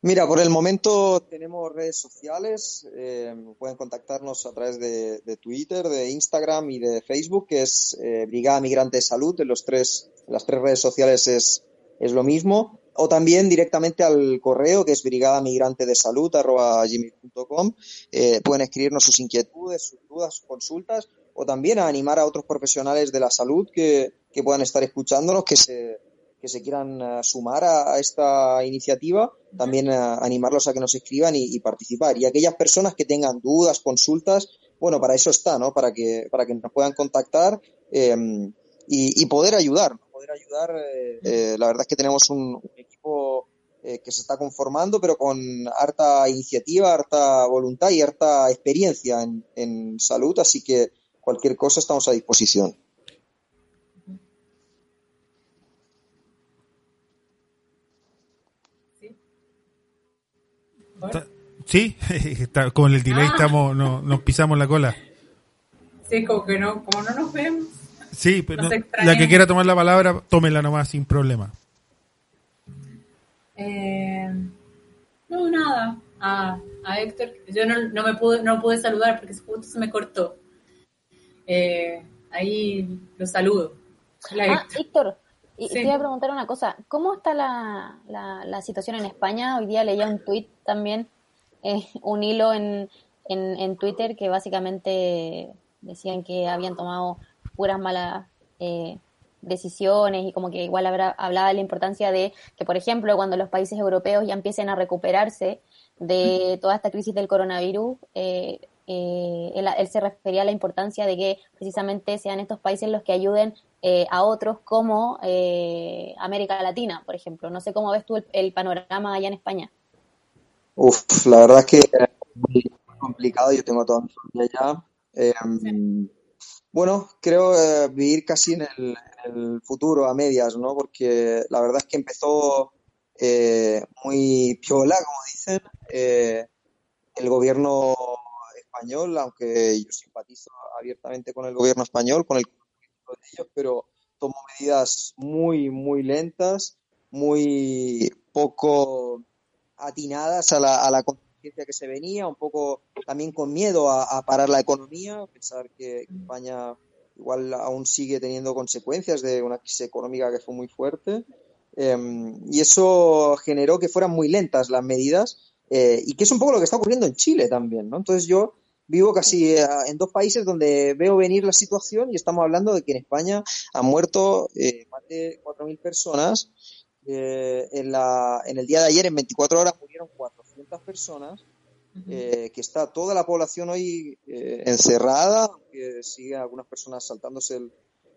Mira, por el momento tenemos redes sociales, eh, pueden contactarnos a través de, de Twitter, de Instagram y de Facebook, que es eh, Brigada Migrante de Salud, en los tres, las tres redes sociales es, es lo mismo, o también directamente al correo, que es brigadamigrante-de-salud@gmail.com. Eh, pueden escribirnos sus inquietudes, sus dudas, sus consultas, o también a animar a otros profesionales de la salud que, que puedan estar escuchándonos, que se, que se quieran eh, sumar a, esta iniciativa, también eh, animarlos a que nos escriban y, participar. Y aquellas personas que tengan dudas, consultas, bueno, para eso está, ¿no? Para que, para que nos puedan contactar eh, y, y poder ayudar, poder ayudar. eh, eh, la verdad es que tenemos un, un equipo que se está conformando, pero con harta iniciativa, harta voluntad y harta experiencia en, en salud, así que cualquier cosa estamos a disposición.
Sí, [laughs] está, con el delay
Ah.
estamos, no, nos pisamos la cola.
Sí, como que no, como no nos vemos.
Sí, pero no-
extrañamos.
la que quiera tomar la palabra, tómela nomás sin problema.
Eh, no, nada. A, a Héctor, yo no, no me pude, no pude saludar porque justo se me cortó. Eh, ahí lo saludo. Hola,
Ah,
Héctor.
Héctor, y
Sí.
te iba a preguntar una cosa. ¿Cómo está la, la, la situación en España? Hoy día leía un tuit también, eh, un hilo en, en, en Twitter que básicamente decían que habían tomado puras malas eh, decisiones y como que igual habrá, hablaba de la importancia de que, por ejemplo, cuando los países europeos ya empiecen a recuperarse de toda esta crisis del coronavirus, eh, eh, él, él se refería a la importancia de que precisamente sean estos países los que ayuden eh, a otros como eh, América Latina, por ejemplo. No sé cómo ves tú el, el panorama allá en España.
Uf, la verdad es que es muy complicado. Yo tengo toda mi familia allá. Eh, Bueno, creo eh, vivir casi en el, en el futuro, a medias, ¿no? Porque la verdad es que empezó muy piola, como dicen, el gobierno español, aunque yo simpatizo abiertamente con el gobierno español, con el de ellos, pero tomó medidas muy, muy lentas, muy poco atinadas a la, a la contingencia que se venía, un poco también con miedo a, a parar la economía, pensar que España igual aún sigue teniendo consecuencias de una crisis económica que fue muy fuerte. Eh, y eso generó que fueran muy lentas las medidas eh, y que es un poco lo que está ocurriendo en Chile también, ¿no? Entonces yo vivo casi eh, en dos países donde veo venir la situación y estamos hablando de que en España han muerto eh, más de 4.000 personas. Eh, en, la, en el día de ayer, en 24 horas, murieron 400 personas. eh, que está toda la población hoy eh, encerrada, que sigue algunas personas saltándose el,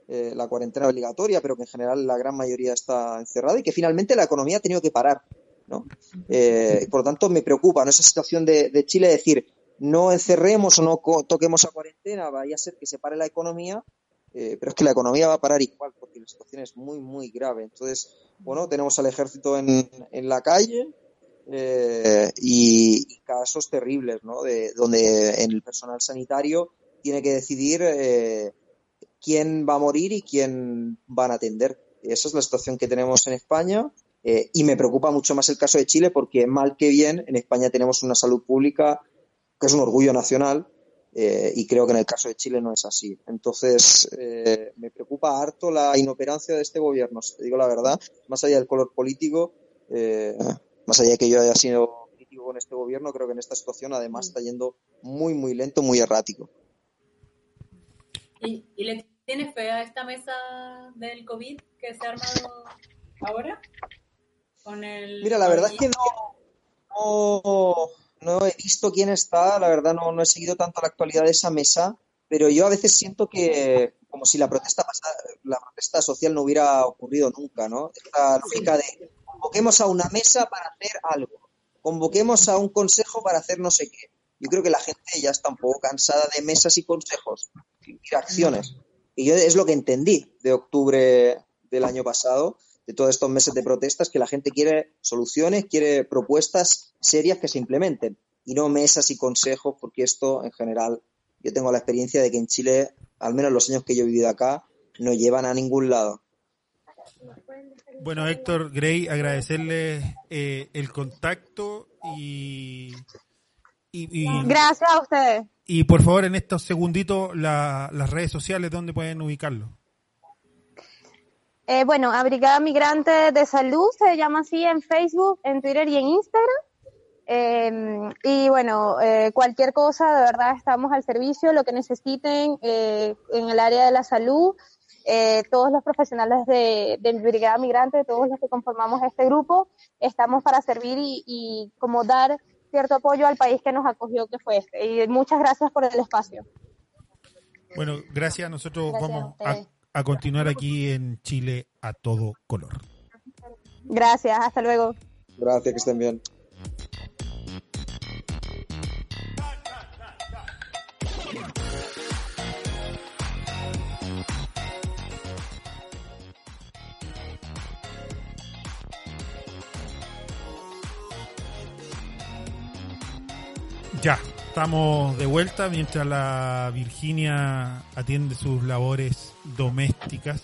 eh, la cuarentena obligatoria, pero que en general la gran mayoría está encerrada y que finalmente la economía ha tenido que parar. ¿no? Por lo tanto, me preocupa ¿no? esa situación de, de Chile, decir, no encerremos o no toquemos a cuarentena, vaya a ser que se pare la economía, eh, pero es que la economía va a parar igual, porque la situación es muy, muy grave. Entonces, bueno, tenemos al ejército en, en la calle eh, y, casos terribles, ¿no? De, donde el personal sanitario tiene que decidir eh, quién va a morir y quién van a atender. Esa es la situación que tenemos en España y me preocupa mucho más el caso de Chile porque mal que bien en España tenemos una salud pública que es un orgullo nacional eh, y creo que en el caso de Chile no es así. Entonces eh, me preocupa harto la inoperancia de este gobierno, si te digo la verdad, más allá del color político, eh, más allá de que yo haya sido crítico con este gobierno, creo que en esta situación además está yendo muy, muy lento, muy errático.
¿Y, y le tienes fe a esta mesa del COVID que se ha armado ahora? Con el
Mira, la verdad es que no, no, no he visto quién está, la verdad no, no he seguido tanto la actualidad de esa mesa, pero yo a veces siento que como si la protesta pasa- la protesta social no hubiera ocurrido nunca, ¿no? Esta lógica de convoquemos a una mesa para hacer algo, convoquemos a un consejo para hacer no sé qué. Yo creo que la gente ya está un poco cansada de mesas y consejos, y acciones. Y yo es lo que entendí de octubre del año pasado, de todos estos meses de protestas, que la gente quiere soluciones, quiere propuestas serias que se implementen y no mesas y consejos, porque esto en general, yo tengo la experiencia de que en Chile, al menos los años que yo he vivido acá, no llevan a ningún lado.
Bueno, Héctor Gray, agradecerle eh, el contacto y, y, y-
Gracias a ustedes.
y por favor en estos segunditos la- las redes sociales donde pueden ubicarlo.
Eh, bueno, a Brigada Migrante de Salud se llama así en Facebook, en Twitter y en Instagram. Eh, y bueno, eh, cualquier cosa, de verdad, estamos al servicio, lo que necesiten eh, en el área de la salud. eh, todos los profesionales de, de Brigada Migrante, todos los que conformamos este grupo, estamos para servir y, y como dar cierto apoyo al país que nos acogió, que fue este. Y muchas gracias por el espacio.
Bueno, gracias. Nosotros
Gracias
vamos a. a continuar aquí en Chile a todo color.
Gracias, hasta luego.
Gracias, que estén bien.
Ya, estamos de vuelta mientras la Virginia atiende sus labores domésticas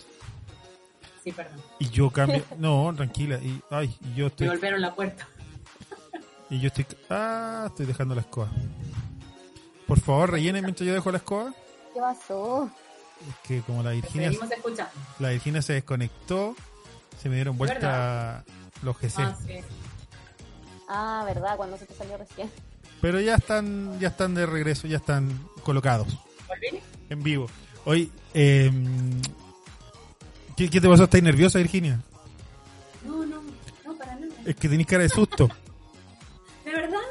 Sí, perdón.
y yo cambio. No, tranquila. Y, ay, y yo
Me
estoy.
golpearon la puerta.
Y yo estoy. Ah, estoy dejando la escoba. Por favor, rellenen mientras yo dejo la escoba.
¿Qué pasó?
Es que como la Virginia,
Seguimos escuchando.
la Virginia se desconectó, se me dieron vuelta
¿Verdad?
los GC.
Ah, sí.
Ah, ¿verdad? Cuando se te salió recién.
Pero ya están, ya están de regreso, ya están colocados
¿Volví?
en vivo. Hoy, eh, ¿qué, qué te pasó? ¿Estás nerviosa, Virginia?
No, no, no, para nada.
Es que tenés cara de susto.
¿De verdad?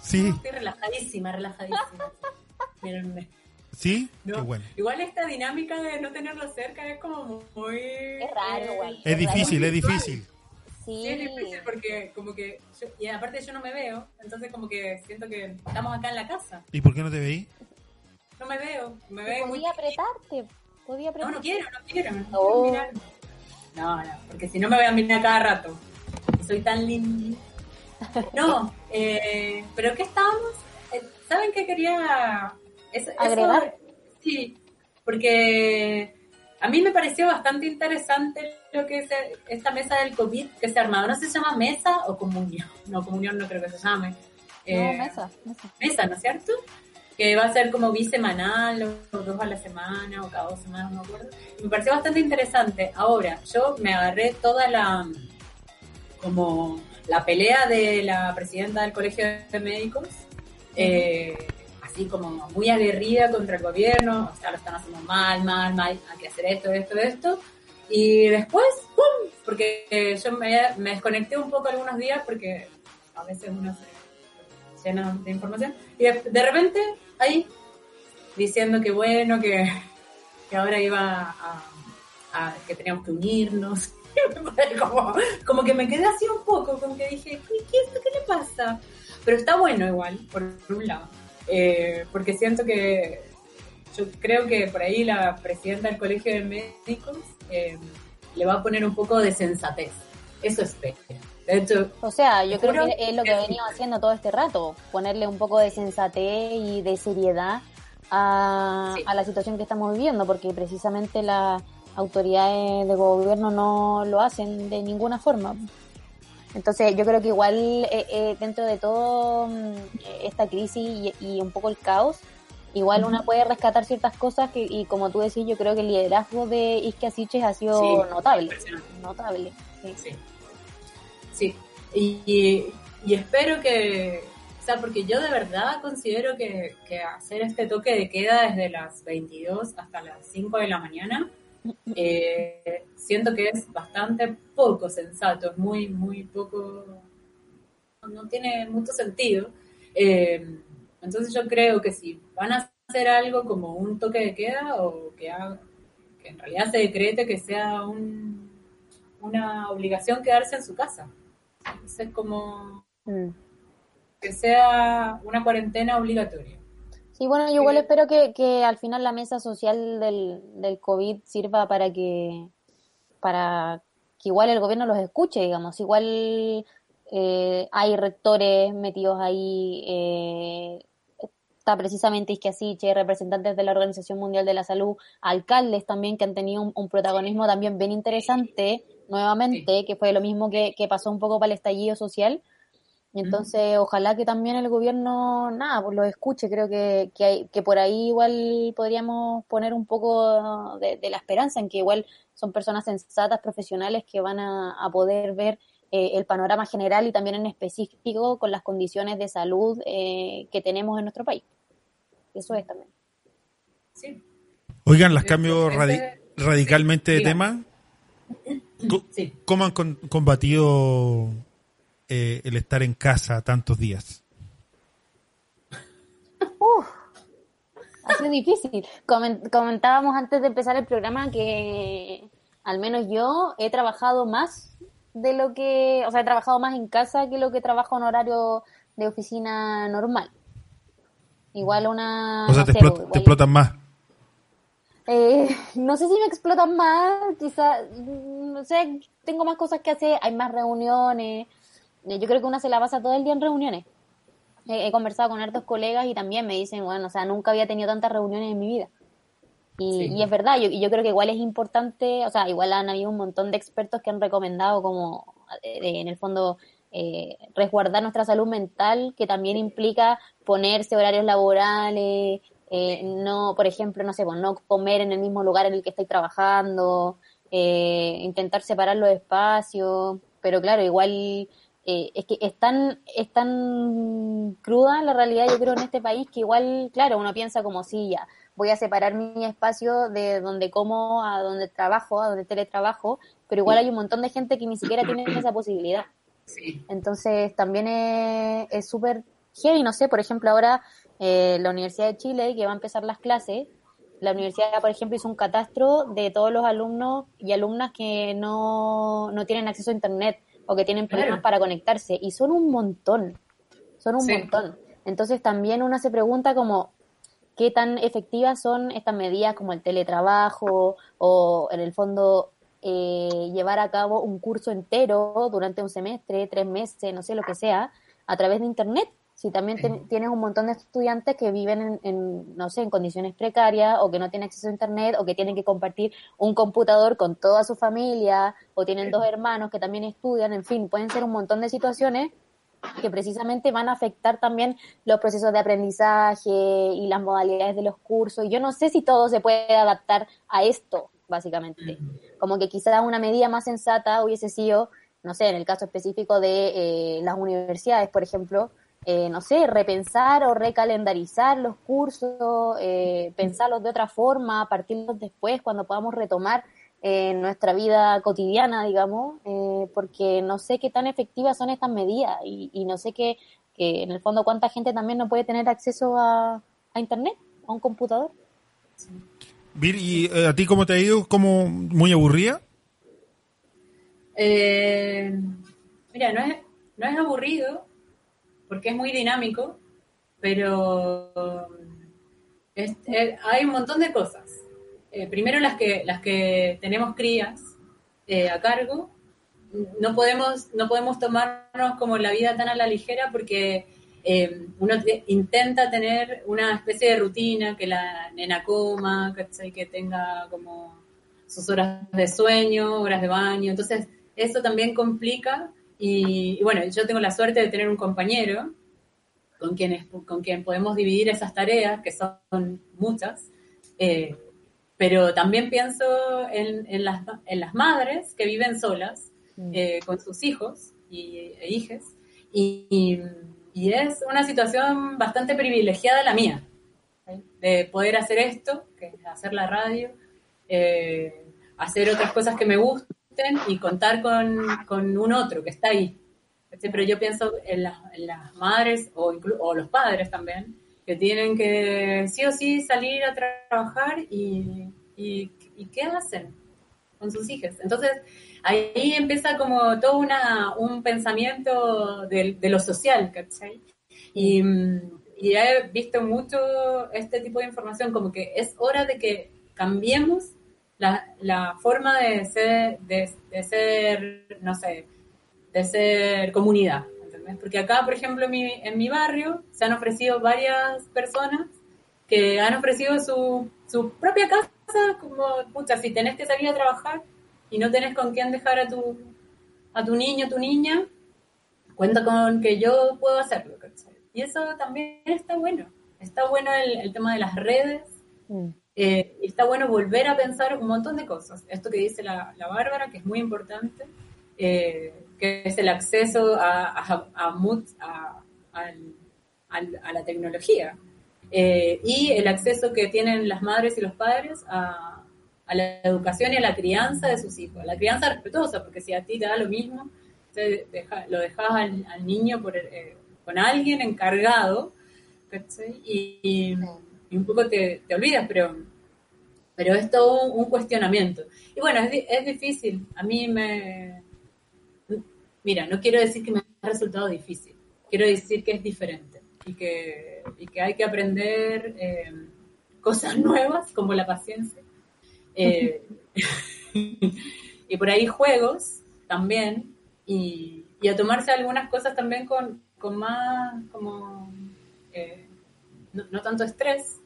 Sí,
Estoy relajadísima, relajadísima. Mírenme.
sí,
No,
qué bueno.
Igual esta dinámica de no tenerlo cerca es como muy... Es
raro igual.
Es difícil, es difícil.
Sí, es difícil porque como que... yo- y aparte yo no me veo, entonces como que siento que estamos acá en la casa.
¿Y por qué no te veí?
no me veo. Me veo muy...
Podía apretarte, podía
No,
apretarte.
no quiero, no quiero. No,
Oh.
quiero mirar. no, no, porque si no me voy a mirar cada rato. Soy tan linda. No, [laughs] eh, pero ¿qué estábamos? Eh, ¿Saben qué quería eso- eso-
Agregar.
sí, porque a mí me pareció bastante interesante lo que es esta mesa del COVID que se ha armado. No sé si se llama mesa o comunión. No, comunión no creo que se llame.
No,
Eh,
mesa, mesa.
mesa, ¿no es cierto? Que va a ser como bisemanal o dos a la semana o cada dos semanas, no me acuerdo. Me pareció bastante interesante. Ahora, yo me agarré toda la como la pelea de la presidenta del Colegio de Médicos, eh, así como muy aguerrida contra el gobierno, o sea, lo están haciendo mal, mal, mal, hay que hacer esto, esto, esto. Y después, ¡pum! Porque yo me, desconecté un poco algunos días porque a veces uno se llena de información. Y de, repente, ahí, diciendo que bueno, que, ahora iba a, que teníamos que unirnos. [laughs] como, como que me quedé así un poco, como que dije, ¿qué, qué, qué le pasa? Pero está bueno igual, por un lado. Eh, porque siento que yo creo que por ahí la presidenta del Colegio de Médicos eh, le va a poner un poco de sensatez. Eso espero. De hecho,
O sea, yo creo que es lo que
sí.
venido haciendo todo este rato, ponerle un poco de sensatez y de seriedad a,
Sí.
a la situación que estamos viviendo, porque precisamente las autoridades de gobierno no lo hacen de ninguna forma. Entonces yo creo que igual eh, eh, dentro de todo mm, eh, esta crisis y, y un poco el caos, igual una puede rescatar ciertas cosas que, y como tú decís, yo creo que el liderazgo de Isque Siches ha sido
Sí,
notable. Notable. sí.
Sí. Sí. Y, y- y espero que, o sea, porque yo de verdad considero que, que hacer este toque de queda desde las 22 hasta las 5 de la mañana, eh, siento que es bastante poco sensato, es muy, muy poco, no, tiene mucho sentido. Eh, entonces yo creo que si van a hacer algo como un toque de queda o que en realidad se decrete que sea un, una obligación quedarse en su casa. Entonces como
Mm.
que sea una cuarentena obligatoria.
Sí, bueno, yo igual espero que, que al final la mesa social del, del COVID sirva para que, para que igual el gobierno los escuche, digamos. Igual eh, hay rectores metidos ahí, eh, está precisamente Isquiasiche, representantes de la Organización Mundial de la Salud, alcaldes también que han tenido un, un protagonismo también bien interesante, nuevamente, que fue lo mismo que, que pasó un poco para el estallido social. Y Entonces, ojalá que también el gobierno, nada, pues lo escuche. Creo que, que, hay, que por ahí igual podríamos poner un poco de, de la esperanza en que igual son personas sensatas, profesionales que van a, a poder ver eh, el panorama general y también en específico con las condiciones de salud eh, que tenemos en nuestro país. Eso es también.
Sí.
Oigan, las
Ese-
cambio radi- radicalmente de tema. [clears throat]
Sí.
¿Cómo han con- combatido eh, el estar en casa tantos días?
Uf, ha sido difícil. Comen- comentábamos antes de empezar el programa que al menos yo he trabajado más de lo que, o sea, he trabajado más en casa que lo que trabajo en horario de oficina normal. Igual una...
o sea,
no
te,
sé,
explot-
igual-
te explotan más.
eh, no sé si me explotan más, quizás, no sé, tengo más cosas que hacer, hay más reuniones. Eh, Yo creo que una se la pasa todo el día en reuniones. He, he conversado con hartos colegas y también me dicen, bueno, o sea, nunca había tenido tantas reuniones en mi vida. Y,
Sí.
y es verdad, yo, y yo creo que igual es importante, o sea, igual han habido un montón de expertos que han recomendado como, eh, en el fondo, eh, resguardar nuestra salud mental, que también implica ponerse horarios laborales, eh, no, por ejemplo, no sé, pues, no comer en el mismo lugar en el que estáis trabajando, eh, intentar separar los espacios, pero claro, igual eh, es que es tan, es tan cruda la realidad, yo creo, en este país, que igual, claro, uno piensa como si ya, voy a separar mi espacio de donde como a donde trabajo, a donde teletrabajo, pero igual hay un montón de gente que ni siquiera tiene [clears throat] esa posibilidad.
Sí.
Entonces también es es súper heavy, no sé, por ejemplo ahora eh, la Universidad de Chile, que va a empezar las clases, la universidad, por ejemplo, hizo un catastro de todos los alumnos y alumnas que no, no tienen acceso a Internet o que tienen problemas
Claro.
para conectarse, y son un montón, son un
Sí.
montón. Entonces también uno se pregunta como, qué tan efectivas son estas medidas como el teletrabajo o en el fondo eh, llevar a cabo un curso entero durante un semestre, tres meses, no sé lo que sea, a través de Internet. Si también tienes un montón de estudiantes que viven en, en, no sé, en condiciones precarias o que no tienen acceso a Internet o que tienen que compartir un computador con toda su familia o tienen dos hermanos que también estudian, en fin, pueden ser un montón de situaciones que precisamente van a afectar también los procesos de aprendizaje y las modalidades de los cursos. Y yo no sé si todo se puede adaptar a esto, básicamente. Como que quizás una medida más sensata hubiese sido, no sé, en el caso específico de eh, las universidades, por ejemplo, eh, no sé, repensar o recalendarizar los cursos, eh, pensarlos de otra forma, partirlos después cuando podamos retomar eh, nuestra vida cotidiana, digamos, eh, porque no sé qué tan efectivas son estas medidas y, y no sé qué, que en el fondo cuánta gente también no puede tener acceso a, a Internet, a un computador.
Vir, ¿y eh, a ti cómo te ha ido? ¿Como muy aburrida?
Eh, mira, no es, no es aburrido, porque es muy dinámico, pero es- eh, hay un montón de cosas. Eh, primero las que, las que tenemos crías eh, a cargo, no podemos, no podemos tomarnos como la vida tan a la ligera porque uno te- intenta tener una especie de rutina, que la nena coma, ¿cachai? que tenga como sus horas de sueño, horas de baño. Entonces, eso también complica. Y, y bueno, yo tengo la suerte de tener un compañero con quien, es- con quien podemos dividir esas tareas, que son muchas. Eh, pero también pienso en, en las, en las madres que viven solas eh, con sus hijos y, e hijes. Y, y- y es una situación bastante privilegiada la mía, de poder hacer esto, que es hacer la radio, eh, hacer otras cosas que me y contar con, con un otro que está ahí. Pero yo pienso en las, en las madres o, o los padres también, que tienen que sí o sí salir a tra- trabajar y, y, y ¿qué hacen con sus hijas? Entonces, ahí empieza como todo una, un pensamiento de, de lo social, ¿cachai? Y, y he visto mucho este tipo de información, como que es hora de que cambiemos la, la forma de ser, de, de ser, no sé, de ser comunidad. ¿entendés? Porque acá, por ejemplo, en mi, en mi barrio se han ofrecido varias personas que han ofrecido su, su propia casa, como, pucha, si tenés que salir a trabajar y no tenés con quién dejar a tu, a tu niño, tu niña, cuenta con que yo puedo hacerlo. ¿cachai? Y eso también está bueno. Está bueno el, el tema de las redes, eh, y está bueno volver a pensar un montón de cosas. Esto que dice la, la Bárbara, que es muy importante, eh, que es el acceso a, a, a, a- a la tecnología eh, y el acceso que tienen las madres y los padres a, a la educación y a la crianza de sus hijos. La crianza respetuosa, porque si a ti te da lo mismo, te deja- lo dejas al, al niño por, eh, con alguien encargado ¿cachai? y, y- y un poco te, te olvidas, pero, pero es todo un, cuestionamiento. Y bueno, es, es difícil. A mí me... Mira, no quiero decir que me ha resultado difícil, quiero decir que es diferente y que, y que hay que aprender eh, cosas [laughs] nuevas como la paciencia. Eh, [laughs] y por ahí juegos también y, y a tomarse algunas cosas también con, con más, como, eh, no, no tanto estrés,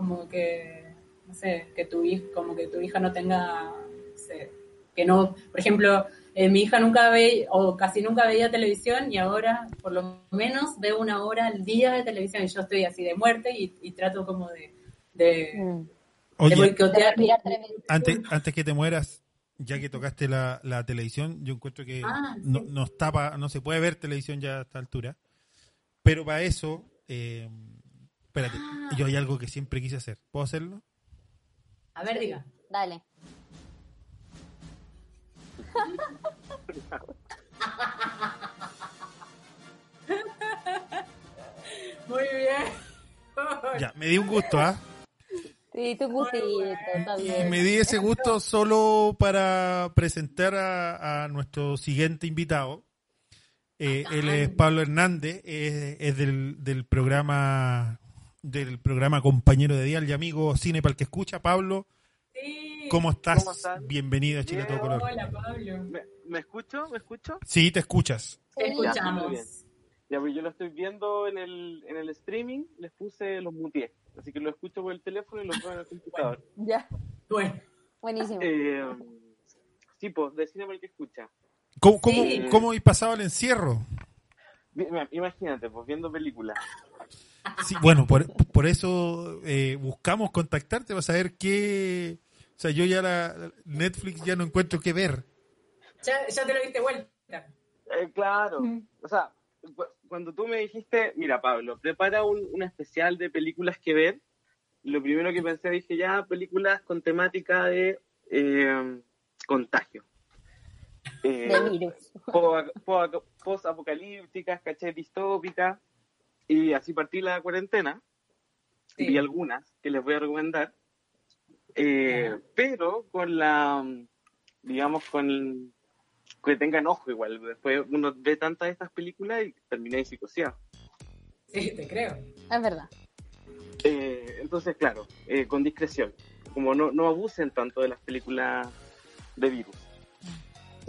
como que, no sé, que tu, hij- como que tu hija no tenga, no sé, que no, por ejemplo, eh, mi hija nunca ve o casi nunca veía televisión y ahora por lo menos veo una hora al día de televisión y yo estoy así de muerte y, y trato como de, de,
Oye,
de boicotear.
Antes, antes que te mueras, ya que tocaste la, la televisión, yo encuentro que
Ah, sí.
no, no está pa- no se puede ver televisión ya a esta altura. Pero para eso, eh, espérate,
Ah.
yo hay algo que siempre quise hacer. ¿Puedo hacerlo?
A ver, diga.
Dale. [laughs]
Muy bien.
Ya, me di un gusto, ¿ah?
Sí, tu gustito, está
Y me di ese gusto solo para presentar a, a nuestro siguiente invitado. Eh, él es Pablo Hernández, es, es del, del programa del programa compañero de Dial y amigo Cine para el que escucha, Pablo.
Sí.
¿Cómo estás?
¿Cómo estás?
Bienvenido a Chile a todo color.
Hola, Pablo.
¿Me, me escucho? ¿Me escucho?
Sí, te escuchas.
Te
Ya, muy bien.
escuchamos.
Ya, pues yo lo estoy viendo en el, en el streaming, les puse los muteé. Así que lo escucho por el teléfono y lo veo en el computador.
Ya,
Bueno,
buenísimo.
Eh, sí, pues, decime por el que escucha.
¿Cómo, cómo,
Sí.
cómo habéis pasado el encierro?
Imagínate, pues viendo películas.
Sí, bueno, por, por eso eh, buscamos contactarte para saber qué... O sea, yo ya la Netflix ya no encuentro qué ver.
ya, ya te lo diste vuelta.
Eh, claro. O sea, cu- cuando tú me dijiste, mira, Pablo, prepara un, un especial de películas que ver, lo primero que pensé, dije, ya, películas con temática de eh, contagio. Eh, [laughs] post-apocalípticas, caché, distópicas, y así partí la cuarentena.
Sí.
Vi algunas que les voy a recomendar, eh, pero con la, digamos, con que tengan ojo igual. Después uno ve tantas de estas películas y terminé psicoseado.
Sí, te creo.
Es verdad.
Eh, entonces, claro, eh, con discreción. Como no, no abusen tanto de las películas de virus.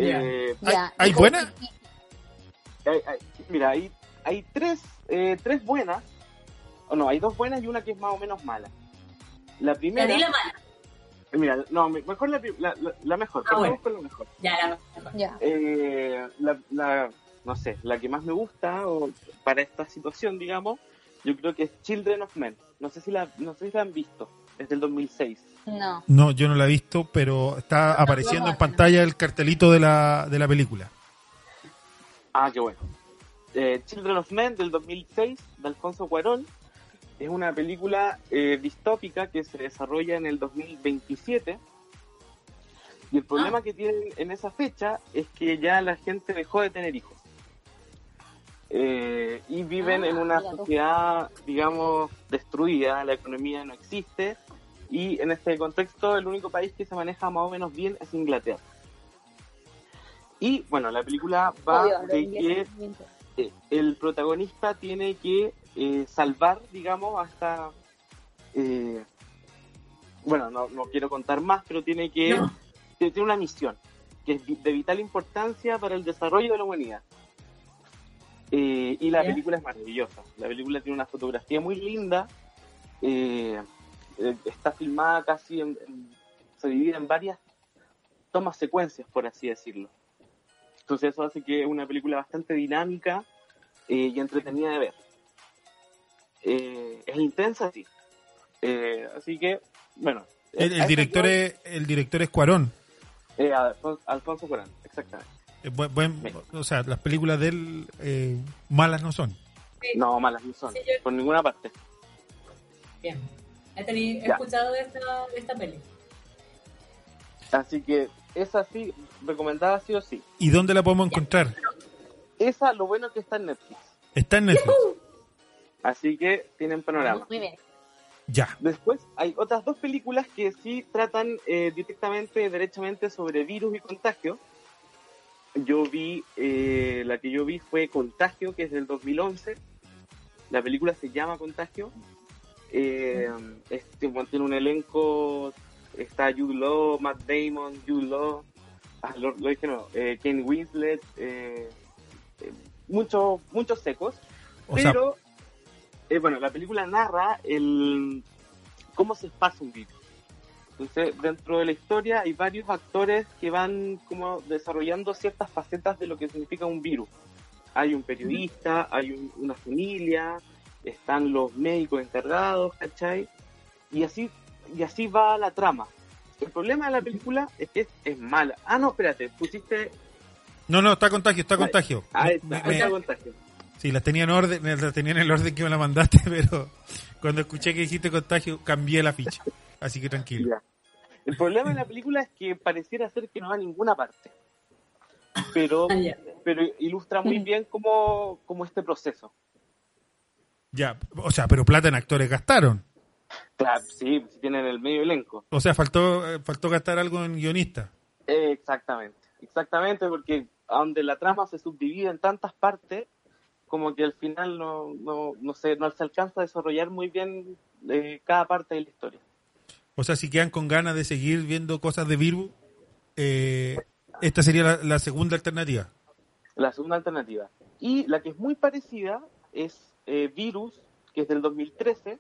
Eh,
Ya.
¿Hay
hay- hay- mira, hay, hay tres, eh, tres buenas. O no, hay dos buenas y una que es más o menos mala. La primera.
di la mala.
Mira, no, me- mejor la, la, la- mejor.
Ah, bueno.
con la mejor.
Ya.
Ya.
Eh, la, la- no sé, la que más me gusta o para esta situación, digamos, yo creo que es Children of Men. No sé si la, no sé si la han visto. Es del 2006.
No.
No, yo no la he visto, pero está apareciendo en pantalla el cartelito de la, de la película.
Ah, qué bueno. Eh, Children of Men del 2006 de Alfonso Cuarón es una película eh, distópica que se desarrolla en el 2027 y el problema que tienen en esa fecha es que ya la gente dejó de tener hijos Eh, y viven
Ah,
en una sociedad digamos destruida, la economía no existe y en este contexto el único país que se maneja más o menos bien es Inglaterra. Y bueno, la película va
Obvio,
de que eh, el protagonista tiene que eh, salvar, digamos, hasta... eh, bueno, no, no quiero contar más, pero tiene que...
No.
Tiene una misión que es de vital importancia para el desarrollo de la humanidad. Eh, y la película es maravillosa. La película tiene una fotografía muy linda. eh, eh, está filmada casi en, en- se divide en varias tomas secuencias, por así decirlo. Entonces eso hace que es una película bastante dinámica eh, y entretenida de ver. Eh, es intensa, sí. Eh, así que, bueno.
El, director es, el director es Cuarón.
eh, Alfonso, Alfonso Cuarón, exactamente.
Eh, buen- buen- o sea, las películas de él eh, malas no son.
No, malas no son,
Sí, yo-
por ninguna parte.
Bien. He, escuchado de esta, de esta peli.
Así que esa sí, recomendada sí o sí.
¿Y dónde la podemos encontrar?
Esa, lo bueno es que está en Netflix.
Está en Netflix.
Así que tienen panorama.
Muy bien.
Ya.
Después hay otras dos películas que sí tratan eh, directamente, derechamente sobre virus y contagio. Yo vi, eh, la que yo vi fue Contagio, que es del 2011. La película se llama Contagio. Eh, este, bueno, tiene un elenco, está Jude Law, Matt Damon, Jude Law, ah, lo, lo dije no, eh, Ken Winslet, eh, eh, muchos muchos secos.
O
Pero, bueno, la película narra el cómo se pasa un virus. Entonces, dentro de la historia hay varios actores que van como desarrollando ciertas facetas de lo que significa un virus. Hay un periodista, hay un- una familia, están los médicos encargados, ¿cachai? Y así, y así va la trama. El problema de la película es que es, es mala. Ah, no, espérate, pusiste...
no, no, está contagio, está contagio.
Ahí
Me-
está,
me-
ahí está contagio.
sí, las tenía en orden, las tenía en el orden que me la mandaste, [laughs] pero cuando escuché que dijiste contagio, cambié la ficha. Así que tranquilo.
Ya. El problema de la película es que pareciera ser que no va a ninguna parte. Pero,
Ah,
pero ilustra muy bien cómo, cómo este proceso.
Ya, o sea, pero plata en actores gastaron.
Claro, sí, sí tienen el medio elenco.
O sea, faltó eh, faltó gastar algo en guionista.
Eh, exactamente, exactamente, porque donde la trama se subdivide en tantas partes, como que al final no, no, no, se, no se alcanza a desarrollar muy bien eh, cada parte de la historia.
O sea, si quedan con ganas de seguir viendo cosas de Virus, eh, esta sería la, la segunda alternativa.
La segunda alternativa. Y la que es muy parecida es eh, Virus, que es del 2013,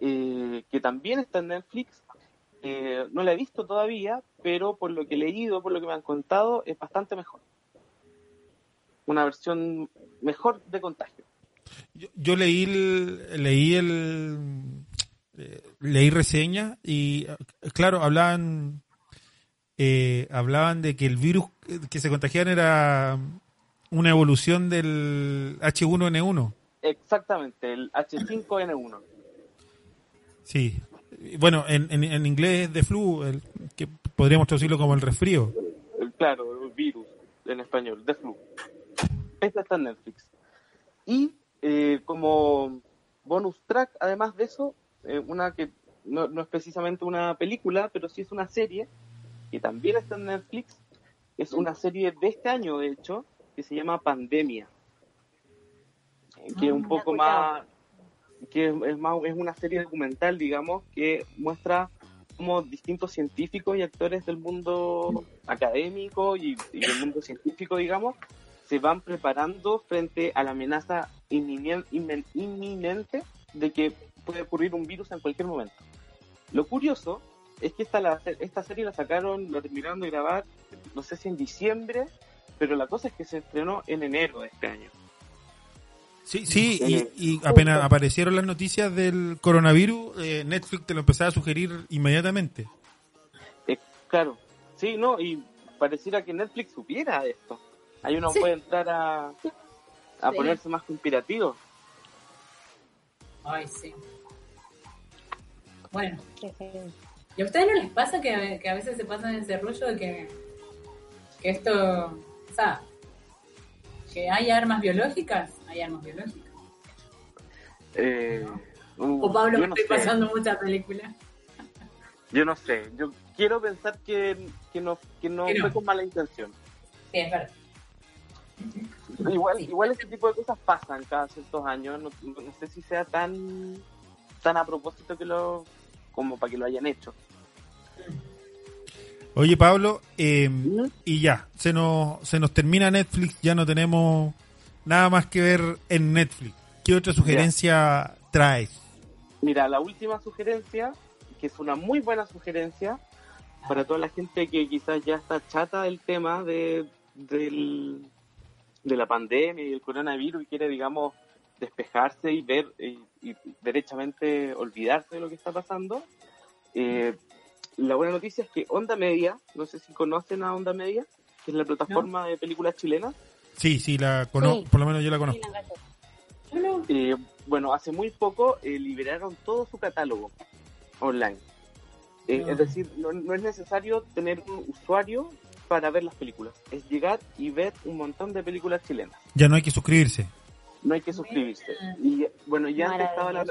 eh, que también está en Netflix. Eh, no la he visto todavía, pero por lo que he leído, por lo que me han contado, es bastante mejor. Una versión mejor de contagio.
Yo, yo leí el, leí el eh, leí reseña y claro hablaban hablaban de que el virus que se contagiaban era una evolución del H1N1.
Exactamente, el H5N1.
Sí. Bueno, en, en, en inglés es de flu, el, que podríamos traducirlo como el resfrío.
Claro, el virus en español, de flu. Esta está en Netflix. Y eh, como bonus track, además de eso, eh, una que no, no es precisamente una película, pero sí es una serie, que también está en Netflix. Es una serie de este año, de hecho, que se llama Pandemia. Eh, que es un poco más que es, más es una serie documental digamos que muestra cómo distintos científicos y actores del mundo académico y, y del mundo científico digamos se van preparando frente a la amenaza inmen- inminente de que puede ocurrir un virus en cualquier momento lo curioso es que esta, la, esta serie la sacaron, la terminaron de grabar, no sé si en diciembre, pero la cosa es que se estrenó en enero de este año.
Sí, sí, y, y apenas aparecieron las noticias del coronavirus, eh, Netflix te lo empezaba a sugerir inmediatamente.
Eh, claro, sí, no, y pareciera que Netflix supiera esto. Ahí uno
Sí.
puede entrar a, a
Sí.
ponerse más conspirativo.
Ay, sí. Bueno. ¿Y a ustedes no les pasa que, que a veces se pasan ese rollo de que, que esto, o sea, que hay armas biológicas? Hay armas biológicas.
Eh, uh,
O Pablo
no
estoy
sé,
pasando mucha película.
Yo no sé, yo quiero pensar que, que no, que no fue con mala intención.
Sí, es verdad.
Igual, igual ese tipo de cosas pasan cada ciertos años. No, sé si sea tan tan a propósito que lo como para que lo hayan hecho.
Oye, Pablo, eh, y ya, se nos, se nos termina Netflix, ya no tenemos nada más que ver en Netflix. ¿Qué otra sugerencia traes?
Mira, la última sugerencia, que es una muy buena sugerencia para toda la gente que quizás ya está chata del tema de, del- de la pandemia y el coronavirus y quiere, digamos, despejarse y ver eh, y derechamente olvidarse de lo que está pasando. Eh, la buena noticia es que Onda Media, no sé si conocen a Onda Media, que es la plataforma de películas chilenas,
Sí, sí, la conozco,
Sí.
por lo menos yo la conozco.
Eh, bueno, hace muy poco eh, liberaron todo su catálogo online. Eh. Es decir, no, no es necesario tener un usuario para ver las películas. Es llegar y ver un montón de películas chilenas.
Ya no hay que suscribirse.
No hay que suscribirse. Y bueno, ya antes estaba la,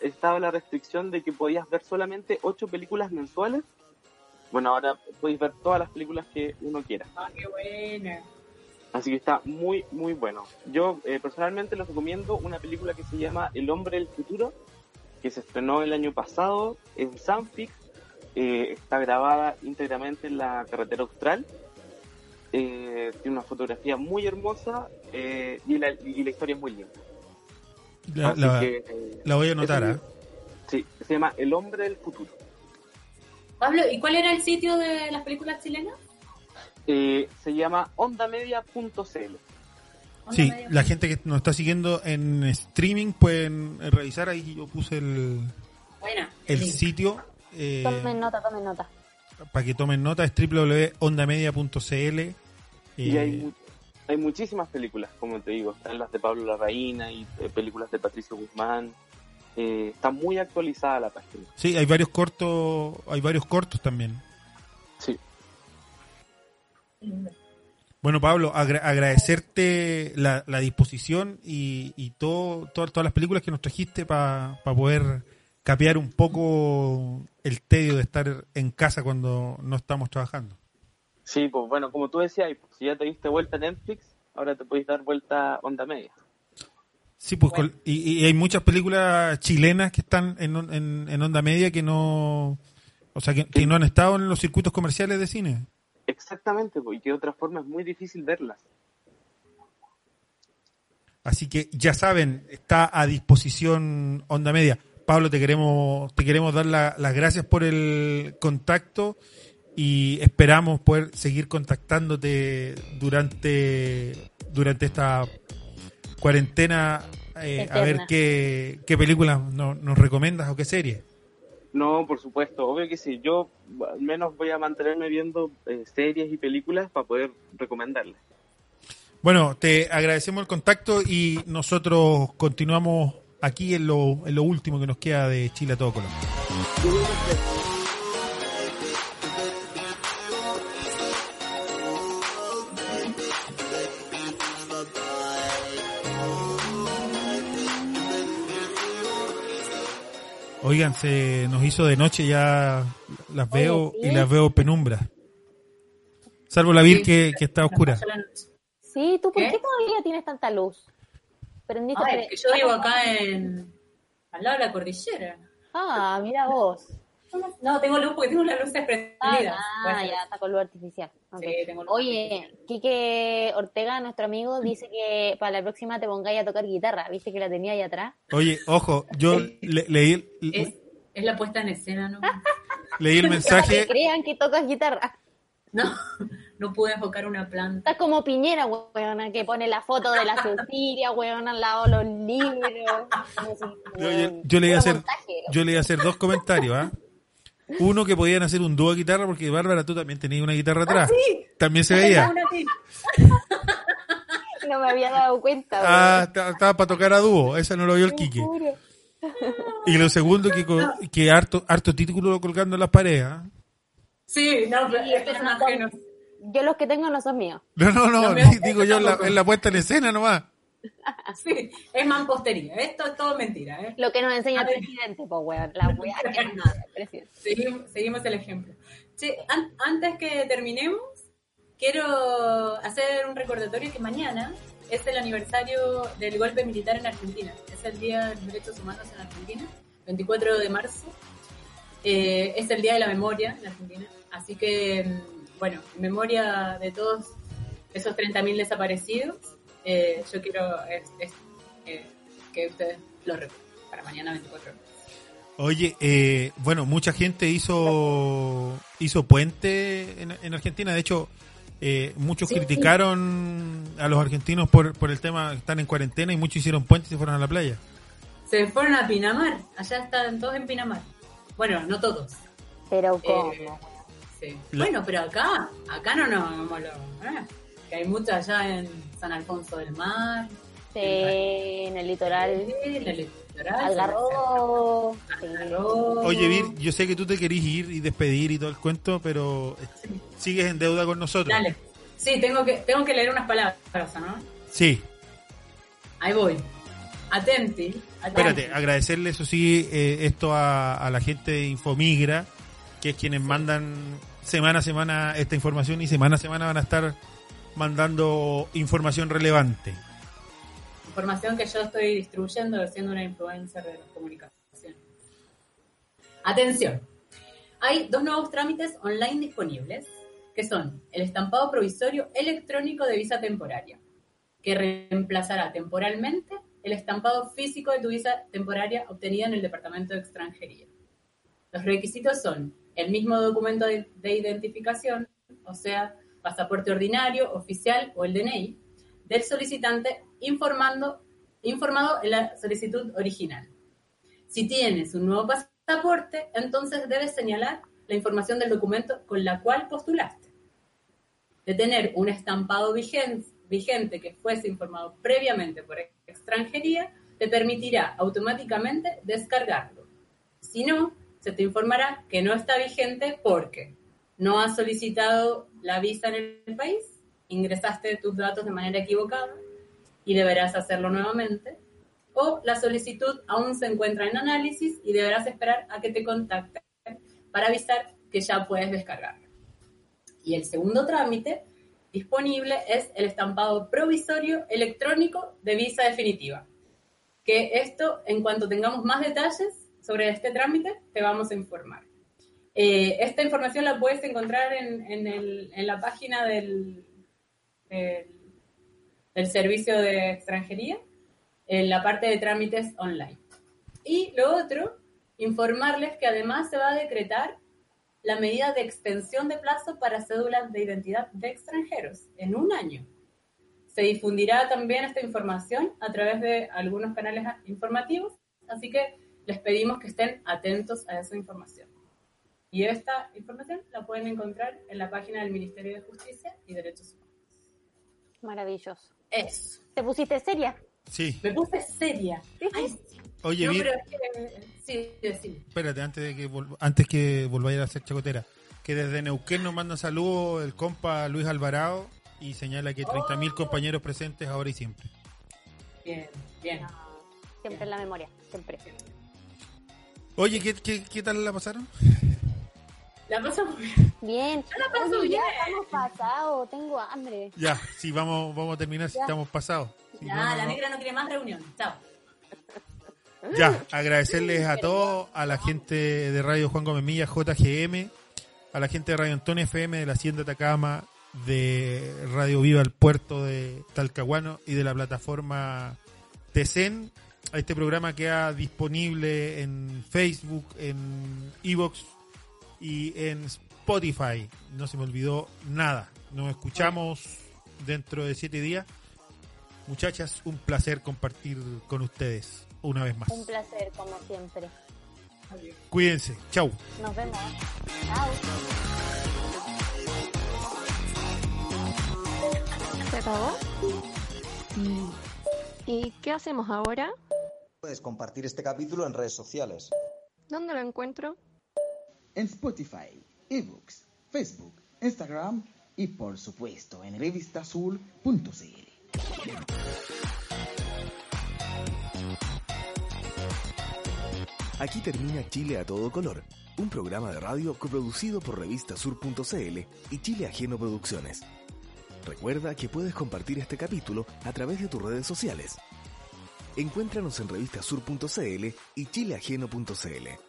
estaba la restricción de que podías ver solamente ocho películas mensuales. Bueno, ahora podéis ver todas las películas que uno quiera.
Ah, qué buena.
Así que está muy, muy bueno. Yo eh, personalmente les recomiendo una película que se llama El hombre del futuro, que se estrenó el año pasado en Sanfix. Eh, está grabada íntegramente en la carretera austral. Eh, tiene una fotografía muy hermosa eh, y, la, y la historia es muy linda.
La,
Así
la-
que, eh,
la voy a anotar,
un- Sí, se llama El hombre del futuro.
Pablo, ¿y cuál era el sitio de las películas chilenas?
Eh, se llama ondamedia.cl.
Sí, la gente que nos está siguiendo en streaming pueden revisar ahí. Yo puse el,
Buena.
el sitio eh,
Tomen nota, tomen nota.
para que tomen nota. Es www.ondamedia.cl.
Y
Eh,
hay, mu- hay muchísimas películas, como te digo, están las de Pablo Larraína y eh, películas de Patricio Guzmán. Eh, está muy actualizada la página.
Sí, hay varios cortos, hay varios cortos también.
Sí.
Bueno, Pablo, agra- agradecerte la, la disposición y, y todo, to- todas las películas que nos trajiste para poder capear un poco el tedio de estar en casa cuando no estamos trabajando.
Sí, pues bueno, como tú decías, pues, si ya te diste vuelta a Netflix, ahora te podéis dar vuelta a Onda Media.
Sí, pues, y, y hay muchas películas chilenas que están en, on- en, en onda media que no, o sea, que, que no han estado en los circuitos comerciales de cine.
Exactamente, pues, y que de otra forma es muy difícil verlas.
Así que ya saben, está a disposición onda media. Pablo, te queremos, te queremos dar la- las gracias por el contacto y esperamos poder seguir contactándote durante, durante esta cuarentena eh, a ver qué, qué películas no- nos recomiendas o qué serie.
No, por supuesto, obvio que sí. Yo al menos voy a mantenerme viendo eh, series y películas para poder recomendarlas.
Bueno, te agradecemos el contacto y nosotros continuamos aquí en lo, en lo último que nos queda de Chile a todo color. Oigan, se nos hizo de noche ya, las veo
sí.
y las veo penumbras. Salvo la Vir que, que está oscura.
Sí, ¿tú por
¿Qué?
qué todavía tienes tanta luz? Prendiste
Ay, que yo vivo acá en. al lado de la cordillera.
Ah, mira vos.
No, tengo luz porque tengo las luces prendidas.
Ah, ya, está con luz artificial.
Sí, tengo luz
Oye, Quique Ortega, nuestro amigo, dice que para la próxima te pongáis a tocar guitarra. ¿Viste que la tenía ahí atrás?
Oye, ojo, yo le- leí,
Es, es la puesta en escena, ¿no? [laughs]
leí el
Para que
mensaje.
crean que tocas guitarra.
No, no pude enfocar una planta.
Estás como Piñera, weona, que pone la foto de la [laughs] Cecilia, weona, al lado de los libros. Como si,
Yo, yo- yo le iba a hacer,
montaje.
yo le iba a hacer dos comentarios, ¿ah? Uno que podían hacer un dúo de guitarra porque Bárbara tú también tenías una guitarra atrás. También se veía.
No me había dado cuenta,
Ah, estaba para tocar a dúo, esa no lo vio el Quique. Y lo segundo que que harto harto título colgando en las paredes, ¿ah?
Sí, no, pero estos son ajenos.
Yo los que tengo no son míos.
No, no, no,
Los míos
di- [laughs] digo yo en la, en la puesta en escena nomás. [laughs]
Sí, es mampostería. Esto es todo mentira, ¿eh?
Lo que nos enseña el presidente, pues, weón. La weá que no presidente.
Seguimos, seguimos el ejemplo. Che, an- antes que terminemos, quiero hacer un recordatorio que mañana es el aniversario del golpe militar en Argentina. Es el Día de los Derechos Humanos en Argentina, 24 de marzo. Eh, es el Día de la Memoria en Argentina. Así que, mm, bueno, en memoria de todos esos 30.000 desaparecidos, eh, yo quiero es- es- eh, que ustedes lo recuerden para mañana 24 de marzo.
Oye, eh, bueno, mucha gente hizo hizo puente en, en Argentina. De hecho, eh, muchos
Sí,
criticaron a los argentinos por, por el tema que están en cuarentena y muchos hicieron puente y se fueron a la playa.
Se fueron a Pinamar, allá están todos en Pinamar. Bueno, no todos.
Pero ¿cómo?
Eh, sí.
La-
Bueno, pero acá, acá no nos vamos lo, ¿eh? Que hay muchas allá en San Alfonso del Mar,
Sí, en el litoral.
en el litoral.
Algarrobo. sí.
Algarrobo.
Oye, Vir, yo sé que tú te querís ir y despedir y todo el cuento, pero sigues en deuda con nosotros.
Dale. Sí, tengo que, tengo que leer unas palabras, ¿no?
Sí,
Ahí voy. Atenti. atenti.
espérate, agradecerle eso sí, eh, esto a, a la gente de Infomigra, que es quienes mandan semana a semana esta información y semana a semana van a estar mandando información relevante.
información que yo estoy distribuyendo siendo una influencer de comunicación. Atención, hay dos nuevos trámites online disponibles, que son el estampado provisorio electrónico de visa temporaria, que reemplazará temporalmente el estampado físico de tu visa temporaria obtenida en el Departamento de Extranjería. Los requisitos son el mismo documento de, de identificación, o sea, pasaporte ordinario, oficial o el DNI, del solicitante informando, informado en la solicitud original. Si tienes un nuevo pasaporte, entonces debes señalar la información del documento con la cual postulaste. De tener un estampado vigen- vigente que fuese informado previamente por extranjería, te permitirá automáticamente descargarlo. Si no, se te informará que no está vigente porque no has solicitado la visa en el país, ingresaste tus datos de manera equivocada y deberás hacerlo nuevamente, o la solicitud aún se encuentra en análisis y deberás esperar a que te contacten para avisar que ya puedes descargarlo. Y el segundo trámite disponible es el estampado provisorio electrónico de visa definitiva, que esto, en cuanto tengamos más detalles sobre este trámite, te vamos a informar. Eh, esta información la puedes encontrar en, la página del Servicio de Extranjería, en la parte de trámites online. Y lo otro, informarles que además se va a decretar la medida de extensión de plazo para cédulas de identidad de extranjeros en un año. Se difundirá también esta información a través de algunos canales informativos, así que les pedimos que estén atentos a esa información. Y esta información la pueden encontrar en la página del Ministerio de Justicia y Derechos Humanos.
Maravilloso.
Eso.
¿Te pusiste seria?
Sí.
Me puse seria. Ay,
Oye,
no,
bien-
pero es que- sí, sí.
Espérate, antes de que antes que volváis a hacer chacotera, que desde Neuquén nos manda saludos el compa Luis Alvarado y señala que 30.000 compañeros presentes ahora y siempre.
Bien, bien.
Siempre en la memoria, siempre.
Oye, ¿qué, qué, qué tal la pasaron?
La paso bien.
Bien.
la paso
Oye, ya
bien.
estamos pasados, tengo hambre.
Ya, sí, vamos, vamos a terminar si
Ya.
estamos pasados. Si
Ya,
no, no,
la
no.
negra no quiere más reunión. Chao.
Ya, agradecerles a todos, a la gente de Radio Juan Gómez Milla, JGM, a la gente de Radio Antonio FM, de la Hacienda Atacama, de Radio Viva el Puerto de Talcahuano y de la plataforma TECEN. Este programa queda disponible en Facebook, en Evox y en Spotify. No se me olvidó nada. Nos escuchamos dentro de siete días. Muchachas, un placer compartir con ustedes una vez más.
Un placer, como siempre.
Cuídense. Chau.
Nos vemos. Chao.
¿Se acabó? ¿Y qué hacemos ahora?
Puedes compartir este capítulo en redes sociales.
¿Dónde lo encuentro?
En Spotify, ebooks, Facebook, Instagram y por supuesto en revistaazul.cl.
Aquí termina Chile a todo color, un programa de radio coproducido por revistasur.cl y Chile Ajeno Producciones. Recuerda que puedes compartir este capítulo a través de tus redes sociales. Encuéntranos en revistasur.cl y chileajeno.cl.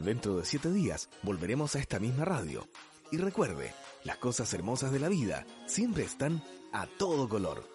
Dentro de siete días volveremos a esta misma radio. Y recuerde, las cosas hermosas de la vida siempre están a todo color.